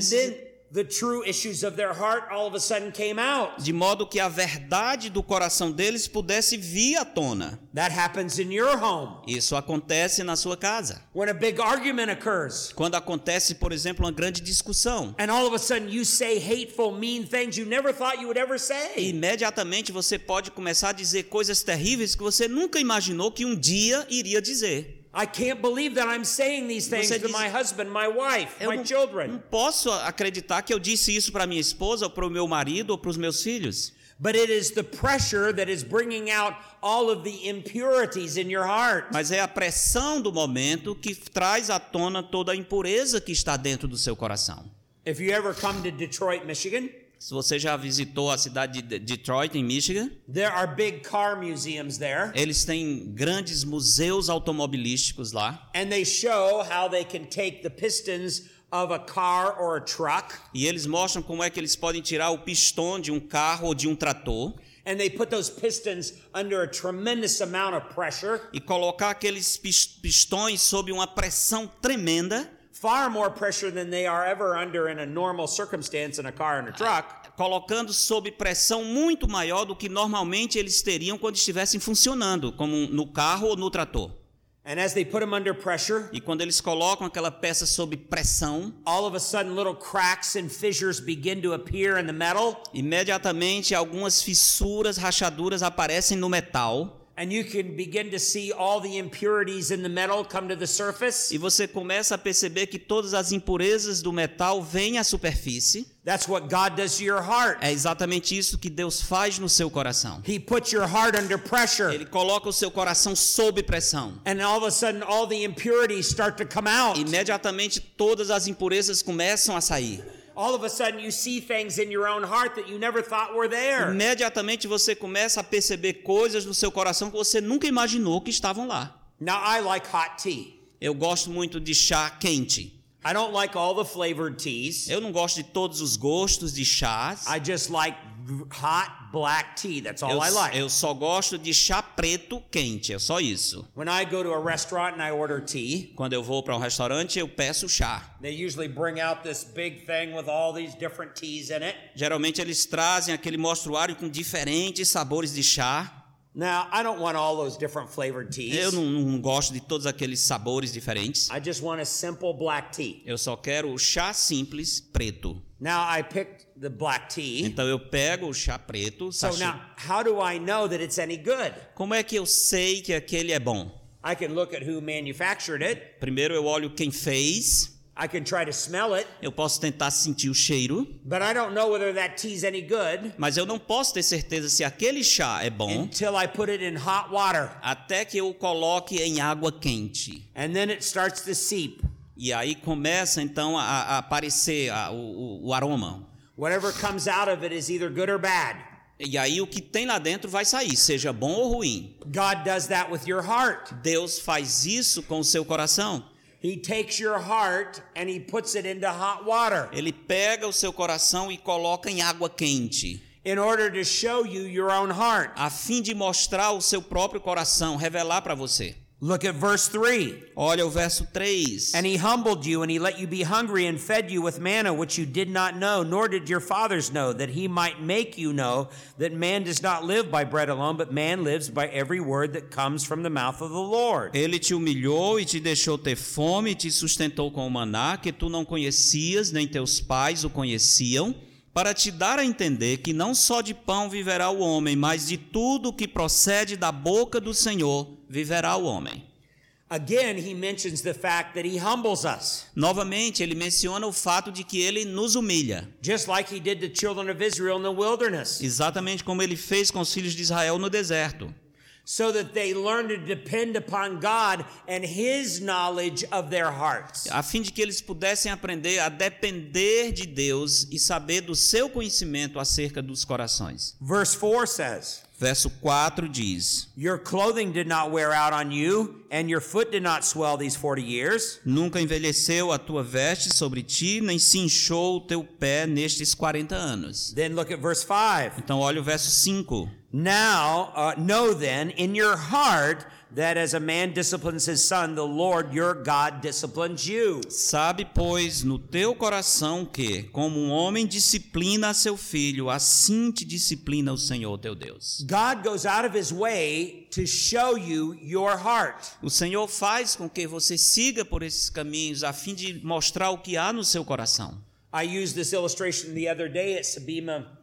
B: necess-
A: then the true issues of their heart all of a sudden came out.
B: de modo que a verdade do coração deles pudesse vir à tona.
A: That happens in your home.
B: Isso acontece na sua casa.
A: When a big argument occurs,
B: Quando acontece, por exemplo, uma grande discussão,
A: and all of a sudden you say hateful, mean things you never thought you would ever say.
B: imediatamente você pode começar a dizer coisas terríveis que você nunca imaginou que um dia iria dizer.
A: I can't believe that I'm saying these things
B: Você
A: to
B: diz-
A: my husband, my wife,
B: Eu
A: my
B: não,
A: children.
B: não posso acreditar que eu disse isso para minha esposa, ou para o meu marido, ou para os meus filhos.
A: But it is the pressure that is bringing out all of the impurities in your heart.
B: Mas é a pressão do momento que traz à tona toda a impureza que está dentro do seu coração.
A: If you ever come to Detroit, Michigan,
B: Se você já visitou a cidade de Detroit, em Michigan,
A: there are big car museums there,
B: eles têm grandes museus automobilísticos lá.
A: and they show how they can take the pistons of a car or a truck
B: E eles mostram como é que eles podem tirar o pistão de um carro ou de um trator
A: and they put those pistons under a tremendous amount of pressure,
B: e colocar aqueles pis- pistões sob uma pressão tremenda,
A: far more pressure than they are ever under in a normal circumstance in a car and a truck.
B: colocando sob pressão muito maior do que normalmente eles teriam quando estivessem funcionando, como no carro ou no trator.
A: And as they put them under pressure,
B: E quando eles colocam aquela peça sob pressão,
A: all of a sudden little cracks and fissures begin to appear in the metal,
B: imediatamente algumas fissuras, rachaduras aparecem no metal.
A: And you can begin to see all the impurities in the metal come to the surface.
B: E você começa a perceber que todas as impurezas do metal vêm à superfície.
A: That's what God does to your heart.
B: É exatamente isso que Deus faz no seu coração.
A: He puts your heart under pressure,
B: Ele coloca o seu coração sob pressão.
A: and all of a sudden all the impurities start to come out.
B: Imediatamente todas as impurezas começam a sair.
A: All of a sudden you see things in your own heart that you never thought were there.
B: Imediatamente você começa a perceber coisas no seu coração que você nunca imaginou que estavam lá.
A: Now I like hot tea.
B: Eu gosto muito de chá quente.
A: I don't like all the flavored teas.
B: Eu não gosto de todos os gostos de chás.
A: I just like hot black tea. That's all
B: Eu,
A: I like.
B: eu só gosto de chá preto quente, é só isso.
A: When I go to a restaurant and I order tea,
B: Quando eu vou para um restaurante, eu peço chá.
A: they usually bring out this big thing with all these different teas in it.
B: Geralmente eles trazem aquele mostruário com diferentes sabores de chá.
A: Now, I don't want all those different flavored teas.
B: Eu não, não gosto de todos aqueles sabores diferentes.
A: I just want a simple black tea.
B: Eu só quero o chá simples preto.
A: Now, I picked the black tea.
B: Então eu pego o chá preto.
A: So now, how do I know that it's any good?
B: Como é que eu sei que aquele é bom?
A: I can look at who manufactured it.
B: Primeiro eu olho quem fez.
A: I can try to smell it,
B: Eu posso tentar sentir o cheiro,
A: but I don't know whether that tea's any good
B: mas eu não posso ter certeza se aquele chá é bom
A: until I put it in hot water.
B: até que eu o coloque em água quente.
A: And then it starts to seep.
B: E aí começa então a, a aparecer a- o- o aroma.
A: Whatever comes out of it is either good or bad.
B: E aí o que tem lá dentro vai sair, seja bom ou ruim.
A: God does that with your heart.
B: Deus faz isso com o seu coração.
A: He takes your heart and he puts it into hot water
B: Ele pega o seu coração e coloca em água quente,
A: in order to show you your own heart.
B: a fim de mostrar o seu próprio coração, revelar para você.
A: Look at verse 3.
B: Olha o verso 3.
A: And he humbled you, and he let you be hungry, and fed you with manna which you did not know, nor did your fathers know, that he might make you know that man does not live by bread alone, but man lives by every word that comes from the mouth of the Lord.
B: Ele te humilhou e te deixou ter fome e te sustentou com o maná que tu não conhecias, nem teus pais o conheciam, para te dar a entender que não só de pão viverá o homem, mas de tudo que procede da boca do Senhor viverá o homem.
A: Again, he mentions the fact that he humbles us,
B: Novamente, ele menciona o fato de que ele nos humilha,
A: just like he did the children of Israel in the wilderness,
B: exatamente como ele fez com os filhos de Israel no deserto,
A: so that they learn to depend upon God and his knowledge of their hearts.
B: a fim de que eles pudessem aprender a depender de Deus e saber do seu conhecimento acerca dos corações.
A: Verse 4 says,
B: Verso 4 diz:
A: Your clothing did not wear out on you, and your foot did not swell these 40 years.
B: Nunca envelheceu a tua veste sobre ti, nem se inchou o teu pé nestes 40 anos.
A: Then look at verse 5.
B: Então olha o verso 5.
A: Now, uh, know then in your heart that as a man disciplines his son, the Lord your God disciplines you.
B: Sabe, pois, no teu coração que, como um homem disciplina a seu filho, assim te disciplina o Senhor teu Deus.
A: God goes out of his way to show you your heart.
B: O Senhor faz com que você siga por esses caminhos a fim de mostrar o que há no seu coração.
A: I used this illustration the other day at Sabima.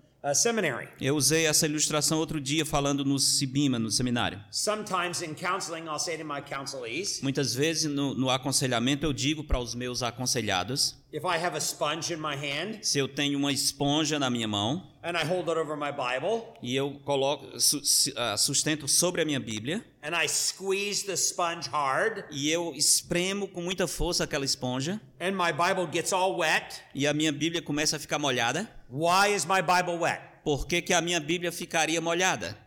B: Eu usei essa ilustração outro dia falando no Sibima, no seminário.
A: Sometimes in counseling, I'll say to my counselees,
B: Muitas vezes no, no aconselhamento eu digo para os meus aconselhados,
A: if I have a sponge in my hand
B: se eu tenho uma esponja na minha mão
A: and I hold it over my Bible.
B: E eu coloco ah, sustento sobre a minha Bíblia.
A: And I squeeze the sponge hard.
B: E eu espremo com muita força aquela esponja.
A: And my Bible gets all wet,
B: e a minha Bíblia começa a ficar molhada,
A: why is my Bible wet?
B: por que, que a minha Bíblia ficaria molhada?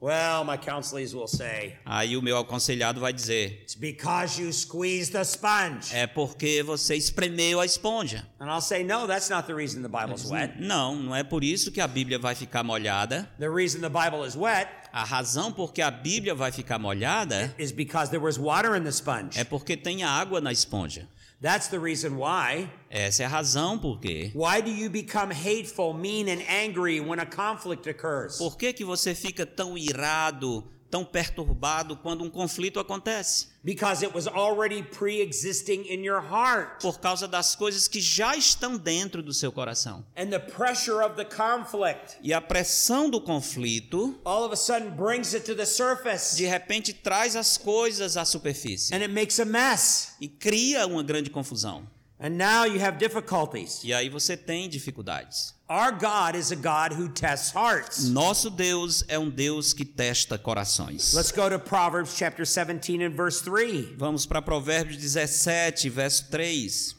A: Well, my counselees will say,
B: Aí o meu aconselhado vai dizer:
A: it's because you squeezed the sponge.
B: é porque você espremeu a esponja.
A: And I'll say, no, that's not the reason the Bible's wet.
B: Não, não é por isso que a Bíblia vai ficar molhada.
A: The reason the Bible is wet
B: A razão por que a Bíblia vai ficar molhada
A: is because there was water in the sponge.
B: é porque tem água na esponja.
A: That's the reason why.
B: Essa é a razão por quê.
A: Why do you become hateful, mean, and angry when a conflict occurs?
B: Por que, que você fica tão irado, tão perturbado quando um conflito acontece?
A: Because it was already pre existing in your heart.
B: Por causa das coisas que já estão dentro do seu coração.
A: And the pressure of the conflict
B: E a pressão do conflito,
A: all of a sudden brings it to the surface
B: de repente, traz as coisas à superfície
A: and it makes a mess.
B: e cria uma grande confusão.
A: And now you have difficulties.
B: E aí você tem dificuldades.
A: Our God is a God who tests hearts.
B: Nosso Deus é um Deus que testa corações.
A: Let's go to Proverbs chapter 17 and verse 3.
B: Vamos para Provérbios 17, verso 3.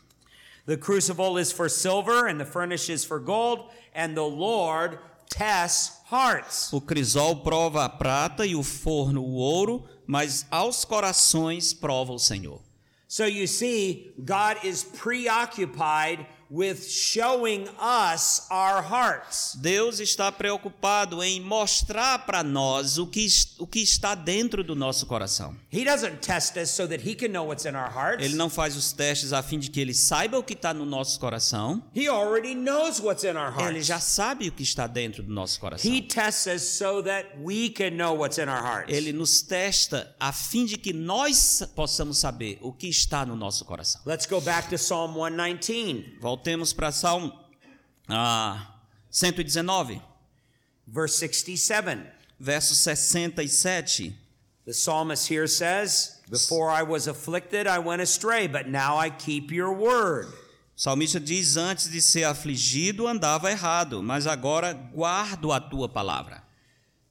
A: The crucible is for silver, and the furnace is for gold, and the Lord tests hearts.
B: O crisol prova a prata e o forno o ouro, mas aos corações prova o Senhor.
A: So you see, God is preoccupied with showing us our hearts.
B: Deus está preocupado em mostrar para nós o que, o que está dentro do nosso coração.
A: He doesn't test us so that He can know what's in our hearts.
B: Ele não faz os testes a fim de que ele saiba o que está no nosso coração.
A: He already knows what's in our
B: Ele
A: hearts.
B: já sabe o que está dentro do nosso coração.
A: He tests us so that we can know what's in our hearts.
B: Ele nos testa a fim de que nós possamos saber o que está no nosso coração.
A: Let's go back to Psalm 119,
B: Voltemos para Salmo ah, 119,
A: verse 67.
B: verso 67.
A: The psalmist here says, Before I was afflicted, I went astray, but now I keep your word.
B: O salmista diz: Antes de ser afligido, andava errado, mas agora guardo a tua palavra.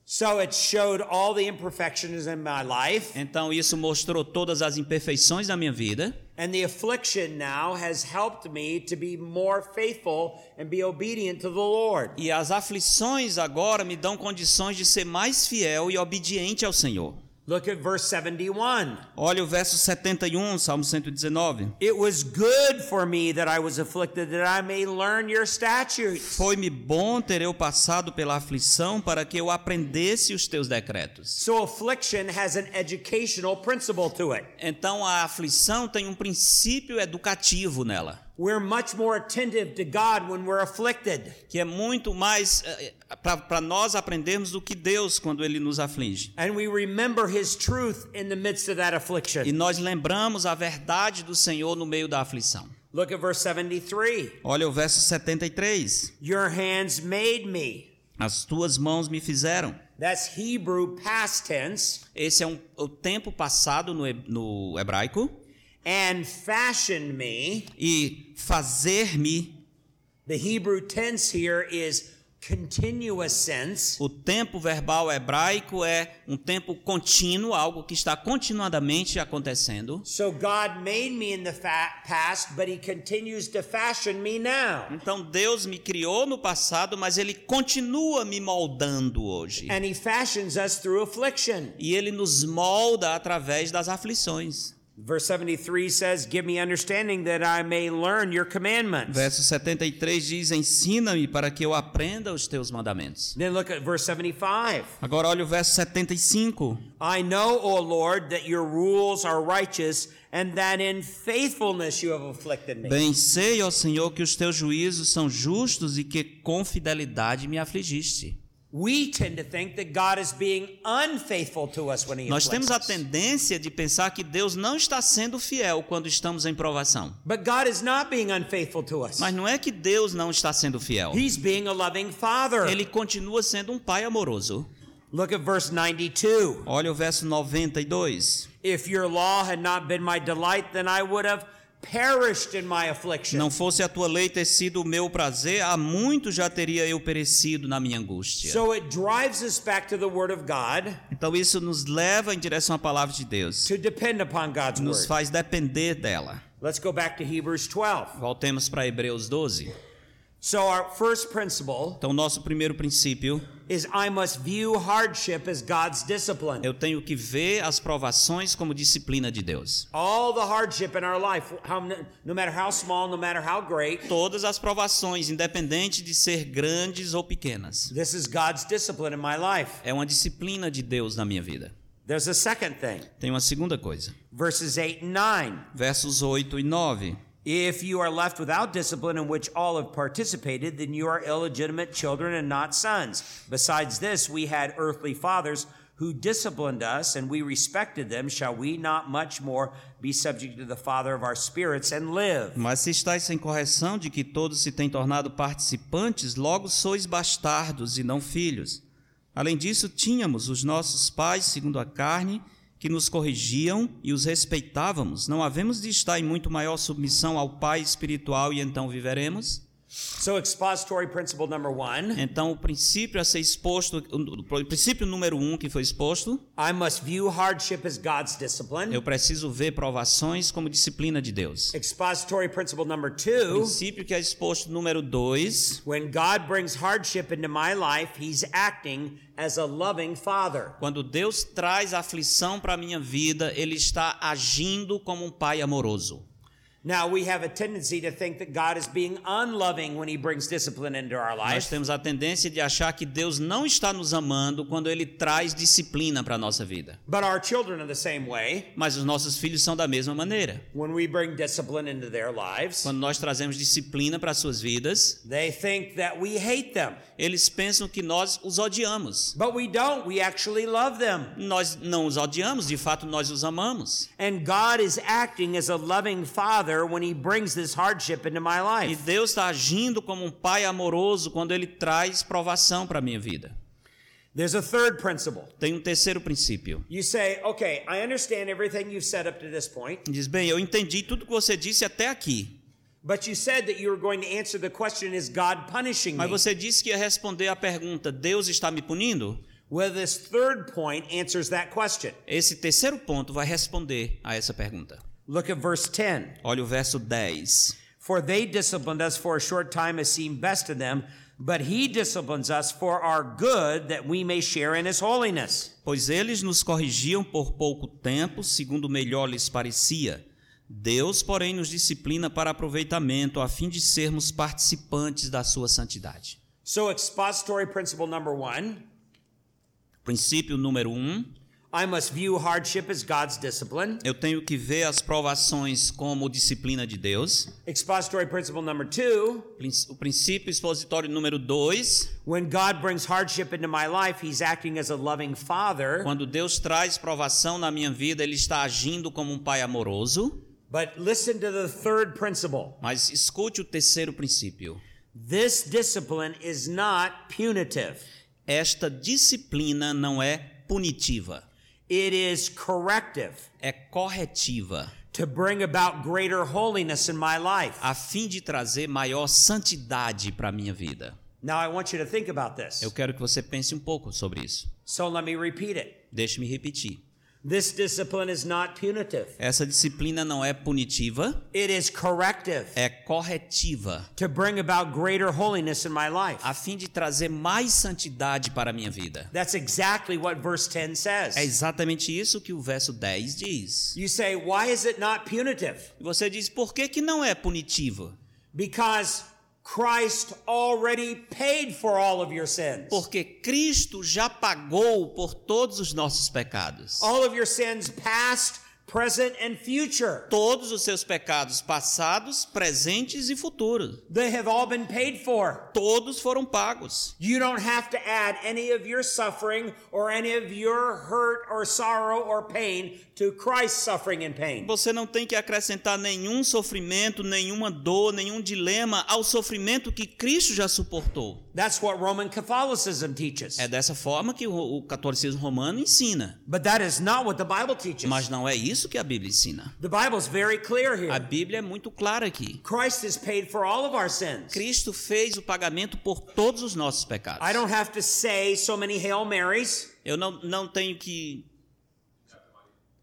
A: So it showed all the imperfections in my life,
B: Então isso mostrou todas as imperfeições da minha vida.
A: And the affliction now has helped me to be more faithful and be obedient to the Lord.
B: E as aflições agora me dão condições de ser mais fiel e obediente ao Senhor.
A: Look at verse 71.
B: Olha o verso 71, Salmo 119.
A: It was good for me that I was afflicted, that I may learn your statutes.
B: Foi-me bom ter eu passado pela aflição para que eu aprendesse os teus decretos.
A: So affliction has an educational principle to it.
B: Então a aflição tem um princípio educativo nela,
A: We're much more attentive to God when we're afflicted.
B: que é muito mais para nós aprendermos do que Deus quando ele nos aflige.
A: And we remember his truth in the midst of that
B: E
A: affliction.
B: nós lembramos a verdade do Senhor no meio da aflição.
A: Look at verse 73.
B: Olha o verso 73.
A: Your hands made me.
B: As tuas mãos me fizeram.
A: That's Hebrew past tense.
B: Esse é um, o tempo passado no, no hebraico.
A: And fashioned me.
B: E fazer-me,
A: The Hebrew tense here is continuous sense.
B: o tempo verbal hebraico é um tempo contínuo, algo que está continuadamente acontecendo.
A: So God made me in the past, but he continues to fashion me now.
B: Então Deus me criou no passado, mas ele continua me moldando hoje.
A: And he fashions us through affliction.
B: E ele nos molda através das aflições.
A: Verse 73 says, Give me understanding that I may learn your commandments.
B: Verso 73 diz: Ensina-me para que eu aprenda os teus mandamentos.
A: Then look at verse 75.
B: Agora olha o verso 75.
A: I know, O Lord, that your rules are righteous and that in faithfulness you have afflicted me.
B: Bem sei, ó Senhor, que os teus juízos são justos e que com fidelidade me afligiste.
A: We tend to think that God is being unfaithful to us when he
B: Nós temos a tendência de pensar que Deus não está sendo fiel quando estamos em provação.
A: But God is not being unfaithful to us.
B: Mas não é que Deus não está sendo fiel.
A: He's being a loving father.
B: Ele continua sendo um pai amoroso.
A: Look at verse 92.
B: Olha o verso 92.
A: If your law had not been my delight, then I would have perished in my affliction.
B: Não fosse a tua lei ter sido o meu prazer, há muito já teria eu perecido na minha angústia.
A: So it drives us back to the word of God
B: Então isso nos leva em direção à palavra de Deus.
A: to depend upon God's
B: Nos faz depender dela.
A: Let's go back to Hebrews 12.
B: Voltemos para Hebreus 12.
A: So our first principle
B: Então nosso primeiro princípio,
A: is I must view hardship as God's discipline.
B: eu tenho que ver as provações como disciplina de Deus.
A: All the hardship in our life, how, no matter how small, no matter how great,
B: Todas as provações, independente de ser grandes ou pequenas,
A: this is God's discipline in my life.
B: é uma disciplina de Deus na minha vida.
A: There's a second thing.
B: Tem uma segunda coisa.
A: Verses 8 and 9.
B: Versos 8 e 9.
A: If you are left without discipline in which all have participated, then you are illegitimate children and not sons. Besides this, we had earthly fathers who disciplined us, and we respected them. Shall we not much more be subject to the Father of our spirits and live?
B: Mas se estáis sem correção de que todos se têm tornado participantes, logo sois bastardos e não filhos. Além disso, tínhamos os nossos pais, segundo a carne, que nos corrigiam e os respeitávamos. Não havemos de estar em muito maior submissão ao Pai espiritual e então viveremos?
A: So, expository principle number one
B: Então, o princípio a ser exposto, o princípio número um que foi exposto,
A: I must view hardship as God's discipline.
B: eu preciso ver provações como disciplina de Deus.
A: Expository principle number two
B: Princípio que é exposto número dois,
A: when God brings hardship into my life, He's acting as a loving Father.
B: Quando Deus traz aflição para minha vida, Ele está agindo como um pai amoroso.
A: Now, we have a tendency to think that God is being unloving when He brings discipline into our
B: Nós temos a tendência de achar que Deus não está nos amando quando Ele traz disciplina para nossa vida.
A: But our children are the same way.
B: Mas os nossos filhos são da mesma maneira.
A: When we bring discipline into their lives,
B: Quando nós trazemos disciplina para as suas vidas,
A: they think that we hate them.
B: eles pensam que nós os odiamos.
A: But we don't. We actually love them.
B: Nós não os odiamos, de fato nós os amamos.
A: And God is acting as a loving Father when He brings this hardship into my
B: E
A: life.
B: Deus está agindo como um pai amoroso quando Ele traz provação para a minha vida.
A: There's a third principle.
B: Tem um terceiro princípio.
A: You say, okay, I understand everything you've said up to this point,
B: Diz bem, eu entendi tudo que você disse até aqui,
A: but you said that you were going to answer the question, is God punishing
B: mas
A: me?
B: você disse que ia responder a pergunta: Deus está me punindo?
A: Well, this third point answers that question.
B: Esse terceiro ponto vai responder a essa pergunta.
A: Look at verse 10.
B: Olha o verso 10.
A: For they disciplined us for a short time as seemed best to them, but he disciplines us for our good that we may share in his holiness.
B: Pois eles nos corrigiam por pouco tempo, segundo melhor lhes parecia. Deus, porém, nos disciplina para aproveitamento, a fim de sermos participantes da sua santidade.
A: So, expository principle number one
B: Princípio número um:
A: I must view hardship as God's discipline.
B: eu tenho que ver as provações como disciplina de Deus.
A: Expository principle number two
B: O princípio expositório número dois:
A: when God brings hardship into my life, he's acting as a loving father.
B: quando Deus traz provação na minha vida, Ele está agindo como um pai amoroso.
A: But listen to the third principle
B: Mas escute o terceiro princípio.
A: this discipline is not punitive,
B: Esta disciplina não é punitiva,
A: it is corrective
B: é corretiva,
A: to bring about greater holiness in my life.
B: a fim de trazer maior santidade para a minha vida.
A: Now, I want you to think about this.
B: Eu quero que você pense um pouco sobre isso.
A: So, let me repeat it.
B: Deixe-me repetir.
A: This discipline is not punitive,
B: Essa disciplina não é punitiva,
A: it is corrective
B: é corretiva,
A: to bring about greater holiness in my life.
B: a fim de trazer mais santidade para a minha vida.
A: That's exactly what verse 10 says.
B: É exatamente isso que o verso 10 diz.
A: You say, why is it not punitive?
B: Você diz, por que, que não é punitivo?
A: Because Christ already paid for all of your sins.
B: Porque Cristo já pagou por todos os nossos pecados.
A: All of your sins, past, present and future.
B: Todos os seus pecados passados, presentes e futuros.
A: They have all been paid for.
B: Todos foram pagos.
A: You don't have to add any of your suffering or any of your hurt or sorrow or pain to Christ's suffering and pain.
B: Você não tem que acrescentar nenhum sofrimento, nenhuma dor, nenhum dilema ao sofrimento que Cristo já suportou.
A: That's what Roman Catholicism teaches.
B: É dessa forma que o, o catolicismo romano ensina.
A: But that is not what the Bible teaches.
B: Mas não é isso que a Bíblia ensina.
A: The Bible is very clear
B: A
A: here.
B: Bíblia é muito clara aqui.
A: Christ has paid for all of our sins.
B: Cristo fez o pagamento por todos os nossos pecados.
A: I don't have to say so many Hail Marys.
B: Eu não, não tenho que.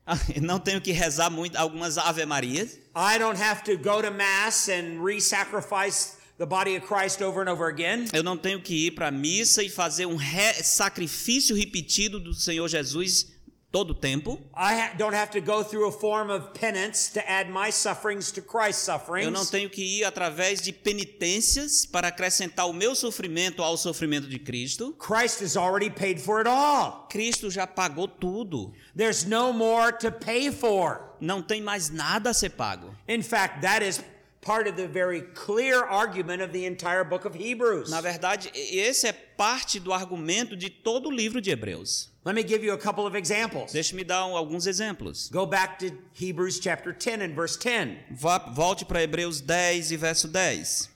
B: <laughs> Não tenho que rezar muito algumas Ave Marias.
A: I don't have to go to Mass and re sacrifice the body of Christ over and over again.
B: Eu não tenho que ir para a missa e fazer um re- sacrifício repetido do Senhor Jesus todo o tempo.
A: I ha- don't have to go through a form of penance to add my sufferings to Christ's
B: Eu não tenho que ir através de penitências para acrescentar o meu sofrimento ao sofrimento de Cristo.
A: Christ has already paid for it all.
B: Cristo já pagou tudo.
A: There's no more to pay for.
B: Não tem mais nada a ser pago.
A: In fact, that is part of the very clear argument of the entire book of Hebrews.
B: Na verdade, esse é parte do argumento de todo o livro de Hebreus.
A: Let me give you a couple of examples.
B: Deixe-me dar um- alguns exemplos.
A: Go back to Hebrews chapter 10 and verse 10.
B: Vá- Volte para Hebreus 10 e verso 10.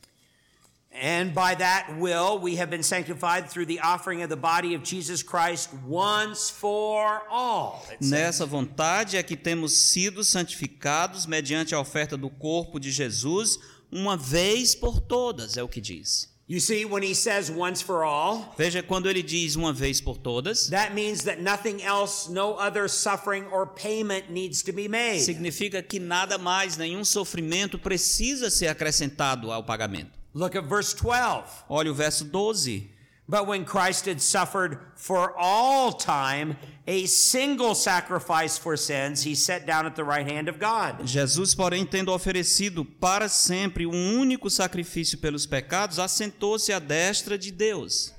A: And by that will we have been sanctified through the offering of the body of Jesus Christ once for all.
B: Nessa vontade é que temos sido santificados mediante a oferta do corpo de Jesus, uma vez por todas, é o que diz.
A: You see, when he says once for all,
B: Veja quando ele diz uma vez por todas,
A: that means that nothing else, no other suffering or payment needs to be made.
B: significa que nada mais, nenhum sofrimento precisa ser acrescentado ao pagamento.
A: Look at verse 12.
B: Olha o verso 12.
A: But when Christ had suffered for all time a single sacrifice for sins, he sat down at the right hand of God.
B: Jesus, porém, tendo oferecido para sempre um único sacrifício pelos pecados, assentou-se à destra de Deus.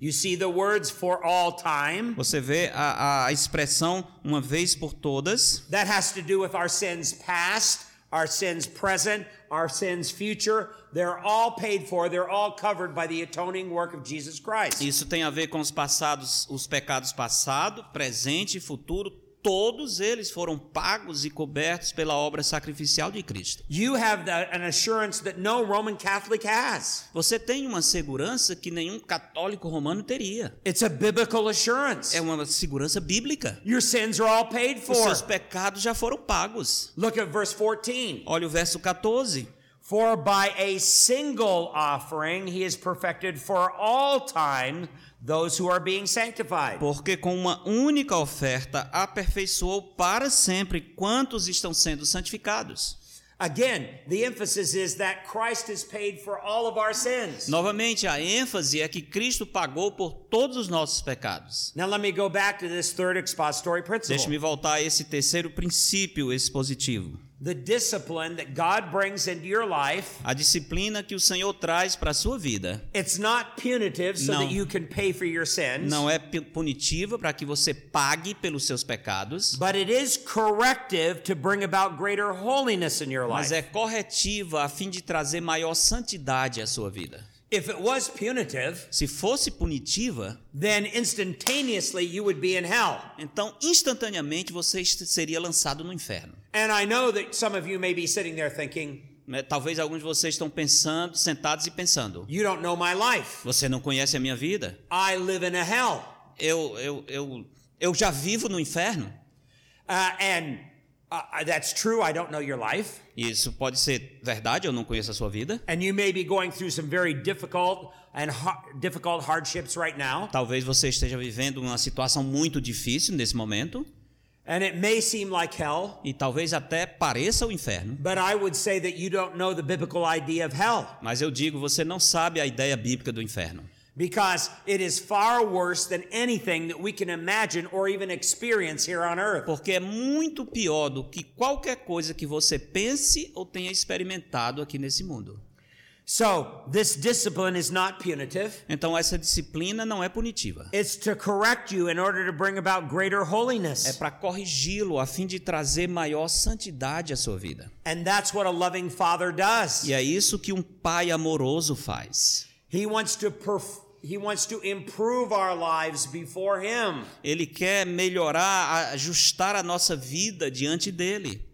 A: You see the words for all time?
B: Você vê a, a expressão uma vez por todas.
A: That has to do with our sins past, our sins present, our sins future. They're all paid for, they're all covered by the atoning work of Jesus Christ.
B: Isso tem a ver com os passados, os pecados passado, presente e futuro. Todos eles foram pagos e cobertos pela obra sacrificial de Cristo.
A: You have the, an assurance that no Roman Catholic has.
B: Você tem uma segurança que nenhum católico romano teria.
A: It's a biblical assurance.
B: É uma segurança bíblica.
A: Your sins are all paid
B: Os seus pecados já foram pagos.
A: Look at verse 14.
B: Olha o verso 14.
A: For by a single offering he is perfected for all time those who are being sanctified.
B: Porque com uma única oferta aperfeiçoou para sempre quantos estão sendo santificados.
A: Again, the emphasis is that Christ has paid for all of our sins.
B: Novamente, a ênfase é que Cristo pagou por todos os nossos pecados.
A: Now let me go back to this third expository principle.
B: Deixe-me voltar a esse terceiro princípio expositivo.
A: The discipline that God brings into your life,
B: A disciplina que o Senhor traz para a sua vida
A: it's not punitive so
B: Não.
A: that you can pay for your sins,
B: não é pu- punitiva para que você pague pelos seus pecados,
A: but it is corrective to bring about greater holiness in your
B: mas
A: life.
B: é corretiva a fim de trazer maior santidade à sua vida.
A: If it was punitive,
B: Se fosse punitiva,
A: then instantaneously you would be in hell.
B: então instantaneamente você seria lançado no inferno.
A: And I know that some of you may be sitting there thinking,
B: Né, Talvez alguns de vocês estão pensando, sentados e pensando:
A: you don't know my life.
B: você não conhece a minha vida?
A: I live in a hell.
B: Eu, eu, eu, eu já vivo no inferno?
A: Uh, and uh, that's true. I don't know your life.
B: Isso pode ser verdade, eu não conheço a sua vida.
A: And you may be going through some very difficult and difficult hardships right now.
B: Talvez você esteja vivendo uma situação muito difícil nesse momento
A: And it may seem like hell,
B: e talvez até pareça o inferno.
A: but I would say that you don't know the biblical idea of hell
B: Mas eu digo, você não sabe a ideia bíblica do inferno.
A: because it is far worse than anything that we can imagine or even experience here on earth.
B: Porque é muito pior do que qualquer coisa que você pense ou tenha experimentado aqui nesse mundo.
A: So, this discipline is not punitive.
B: Então essa disciplina não é punitiva.
A: It's to correct you in order to bring about greater
B: É
A: holiness.
B: para corrigi-lo a fim de trazer maior santidade à sua vida.
A: And that's what a loving father does.
B: E é isso que um pai amoroso faz.
A: He wants to he wants to improve our lives before him.
B: Ele quer melhorar, ajustar a nossa vida diante dele.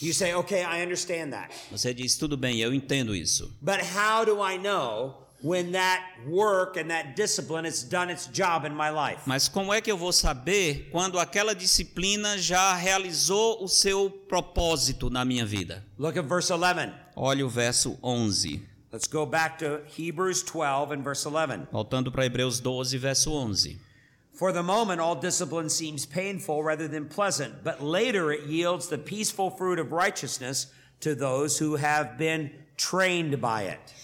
A: You say, "Okay, I understand that."
B: Você diz, tudo bem, eu entendo isso.
A: But how do I know when that work and that discipline has done its job in my life?
B: Mas como é que eu vou saber quando aquela disciplina já realizou o seu propósito na minha vida?
A: Look at verse 11.
B: Olha o verso 11.
A: Let's go back to Hebrews 12 and verse 11.
B: Voltando para Hebreus 12, verso 11.
A: For the moment, all discipline seems painful rather than pleasant, but later it yields the peaceful fruit of righteousness to those who have been trained by it.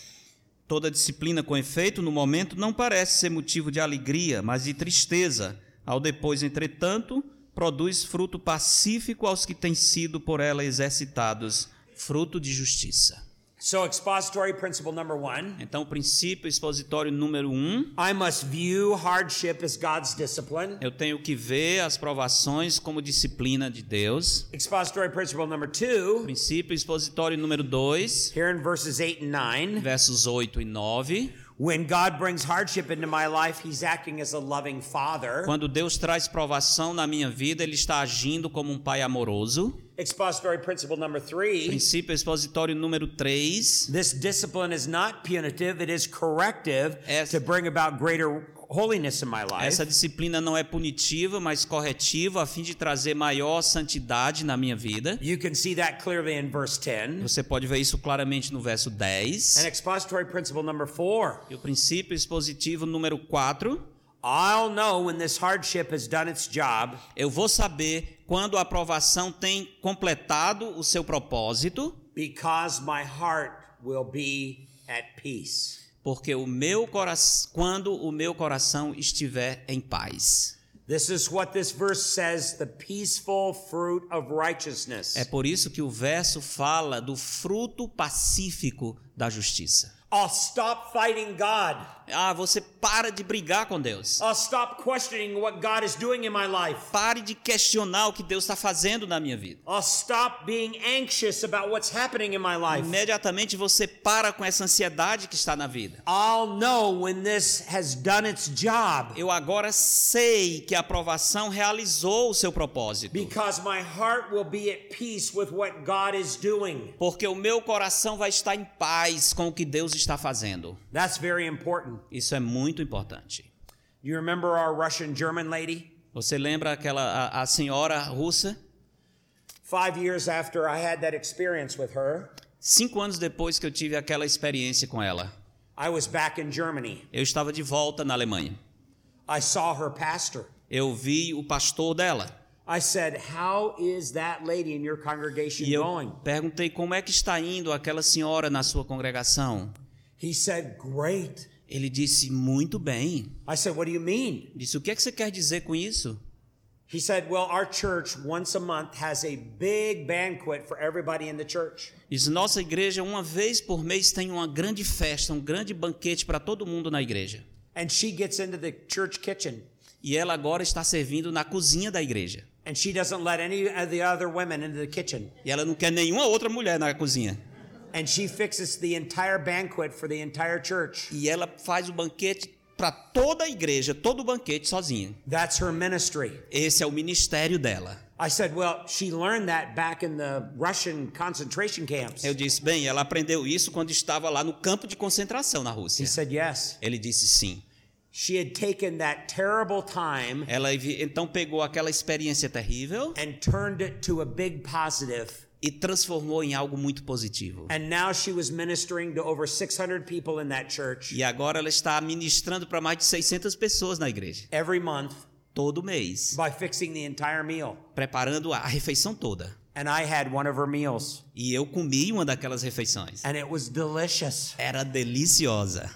B: Toda disciplina com efeito no momento não parece ser motivo de alegria, mas de tristeza. Ao depois, entretanto, produz fruto pacífico aos que têm sido por ela exercitados, fruto de justiça.
A: So, expository principle number one
B: Então, princípio expositório número um,
A: I must view hardship as God's discipline.
B: eu tenho que ver as provações como disciplina de Deus.
A: Expository principle number two,
B: Princípio expositório número 2,
A: here in verses 8 and 9.
B: versos 8 e 9.
A: When God brings hardship into my life, He's acting as a loving father.
B: Quando Deus traz provação na minha vida, Ele está agindo como um pai amoroso.
A: Expository principle number three
B: Princípio expositório número 3.
A: this discipline is not punitive, it is corrective
B: Essa-
A: to bring about greater holiness in my life.
B: Essa disciplina não é punitiva, mas corretiva, a fim de trazer maior santidade na minha vida.
A: You can see that clearly in verse 10.
B: Você pode ver isso claramente no verso 10.
A: And expository principle number four
B: E o princípio expositivo número 4.
A: I'll know when this hardship has done its job
B: Eu vou saber quando a aprovação tem completado o seu propósito,
A: because my heart will be at peace.
B: Porque o meu coração, quando o meu coração estiver em paz.
A: This is what this verse says the peaceful fruit of righteousness.
B: É por isso que o verso fala do fruto pacífico da justiça.
A: I'll stop fighting God.
B: Ah, você para de brigar com Deus.
A: I'll stop questioning what God is doing in my life.
B: Pare de questionar o que Deus está fazendo na minha vida.
A: I'll stop being anxious about what's happening in my life.
B: Imediatamente você para com essa ansiedade que está na vida.
A: I'll know when this has done its job
B: Eu agora sei que a aprovação realizou o seu propósito.
A: because my heart will be at peace with what God is doing.
B: Porque o meu coração vai estar em paz com o que Deus está fazendo.
A: That's very important.
B: Isso é muito importante.
A: You remember our Russian German lady?
B: Você lembra aquela a, a senhora russa?
A: Five years after I had that experience with her,
B: Cinco anos depois que eu tive aquela experiência com ela,
A: I was back in Germany.
B: eu estava de volta na Alemanha.
A: I saw her pastor.
B: Eu vi o pastor dela
A: I said, How is that lady in your congregation
B: e eu
A: going?
B: perguntei como é que está indo aquela senhora na sua congregação.
A: He said, Great.
B: Ele disse muito bem.
A: I said, What do you mean?
B: Disse o que é que você quer dizer com isso?
A: He said, Well, our church once a month has a big banquet for everybody in the church.
B: Diz nossa igreja uma vez por mês tem uma grande festa, um grande banquete para todo mundo na igreja.
A: And she gets into the church kitchen
B: E ela agora está servindo na cozinha da igreja.
A: and she doesn't let any of the other women into the kitchen.
B: E ela não quer nenhuma outra mulher na cozinha.
A: And she fixes the entire banquet for the entire church.
B: E ela faz o banquete para toda a igreja, todo o banquete sozinha.
A: That's her ministry.
B: Esse é o ministério dela.
A: I said, Well, she learned that back in the Russian concentration camps.
B: Eu disse, bem, ela aprendeu isso quando estava lá no campo de concentração na
A: He
B: Rússia.
A: said, Yes.
B: Ele disse sim.
A: She had taken that terrible time
B: Ela então pegou aquela experiência terrível
A: and turned it to a big positive.
B: E transformou em algo muito positivo.
A: And now she was ministering to over 600 people in that church
B: E agora ela está ministrando para mais de 600 pessoas na igreja,
A: every month
B: todo mês,
A: by fixing the entire meal.
B: preparando a refeição toda.
A: And I had one of her meals,
B: E eu comi uma daquelas refeições.
A: and it was delicious.
B: Era deliciosa.